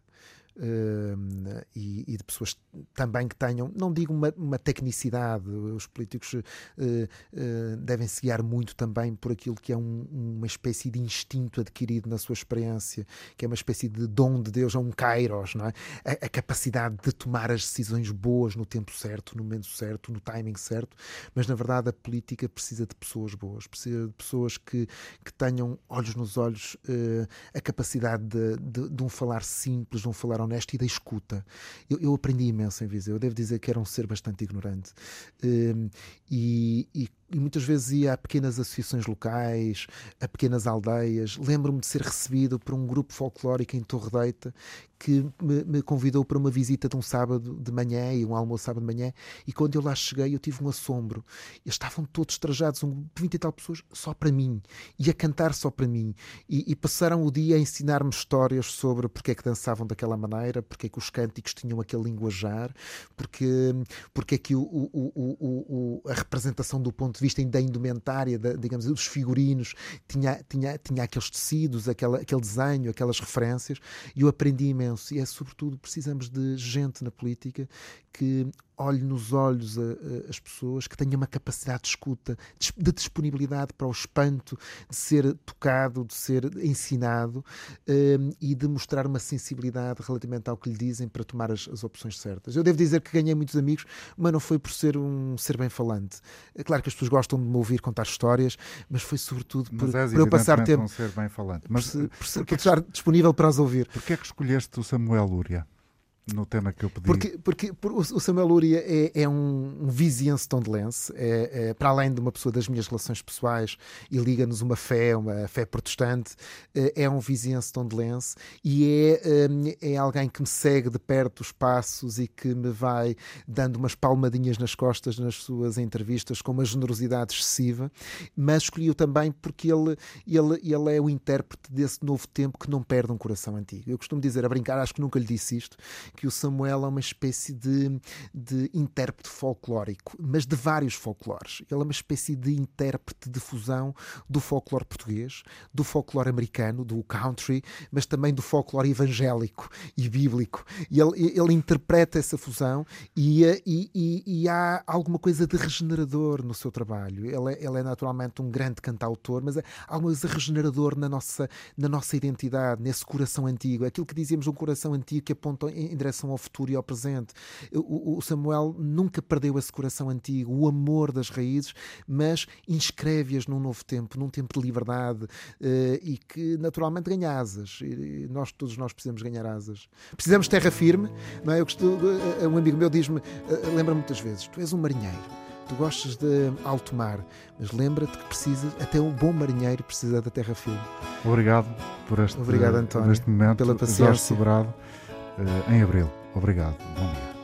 Uh, e, e, de pessoas também que tenham, não digo uma, uma tecnicidade, os políticos uh, uh, devem se guiar muito também por aquilo que é um, uma espécie de instinto adquirido na sua experiência, que é uma espécie de dom de Deus, é um kairos, não é? A, a, capacidade de tomar as decisões boas no tempo certo, no momento certo, no timing certo, mas na verdade a política precisa de pessoas boas, precisa de pessoas que, que tenham olhos nos olhos a capacidade de, de, de um falar simples, de um falar honesto e da escuta. Eu, eu, aprendi imenso em Viseu. Eu devo dizer que era um ser bastante ignorante. Um, e, e e muitas vezes ia a pequenas associações locais, a pequenas aldeias. Lembro-me de ser recebido por um grupo folclórico em Torre Deita que me, me, convidou para uma visita de um sábado de manhã e um almoço sábado de manhã. E quando eu lá cheguei, eu tive um assombro. Eles estavam todos trajados, um 20 e tal pessoas, só para mim, e a cantar só para mim. E, e passaram o dia a ensinar-me histórias sobre porque é que dançavam daquela maneira, porque é que os cânticos tinham aquele linguajar, porque, porque é que o, o, o, a representação do ponto de vista da indumentária, da, digamos, dos figurinos, tinha, tinha, tinha aqueles tecidos, aquela, aquele desenho, aquelas referências, e eu aprendi imenso. E é sobretudo, precisamos de gente na política que olhe nos olhos a, a, as pessoas, que tenha uma capacidade de escuta, de disponibilidade para o espanto, de ser tocado, de ser ensinado um, e de mostrar uma sensibilidade relativamente ao que lhe dizem para tomar as, as, opções certas. Eu devo dizer que ganhei muitos amigos, mas não foi por ser um ser bem falante. É claro que as pessoas gostam de me ouvir contar histórias, mas foi sobretudo por, por eu passar tempo. Um ser bem falante. Mas, por, por, por estar disponível para as ouvir. Porquê é que escolheste o Samuel Lúria? No tema que eu pedi. Porque, porque, o Samuel Luria é, é um, um viziense tondelense, é, é, para além de uma pessoa das minhas relações pessoais e liga-nos uma fé, uma fé protestante, é, é um viziense tondelense e é, hum, é alguém que me segue de perto os passos e que me vai dando umas palmadinhas nas costas nas suas entrevistas com uma generosidade excessiva, mas escolhi-o também porque ele, ele, ele é o intérprete desse novo tempo que não perde um coração antigo. Eu costumo dizer a brincar, acho que nunca lhe disse isto, que o Samuel é uma espécie de, de intérprete folclórico, mas de vários folclores. Ele é uma espécie de intérprete de fusão do folclore português, do folclore americano, do country, mas também do folclore evangélico e bíblico. E ele, ele interpreta essa fusão e, e, e, e, há alguma coisa de regenerador no seu trabalho. Ele é, ele é naturalmente um grande cantautor, mas há alguma coisa regenerador na nossa, na nossa identidade, nesse coração antigo. Aquilo que dizíamos, um coração antigo que aponta em direção ao futuro e ao presente. O, o Samuel nunca perdeu esse coração antigo, o amor das raízes, mas inscreve-as num novo tempo, num tempo de liberdade uh, e que naturalmente ganha asas. E nós, todos nós precisamos ganhar asas. Precisamos de terra firme, não é? Eu costumo, uh, um amigo meu diz-me, uh, lembra muitas vezes, tu és um marinheiro tu gostas de alto mar, mas lembra-te que precisas, até um bom marinheiro precisa da terra firme. Obrigado por este, Obrigado, António, por este momento. pela paciência. Jorge Sobrado, em abril. Obrigado. Bom dia.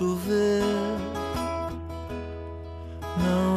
chover. Não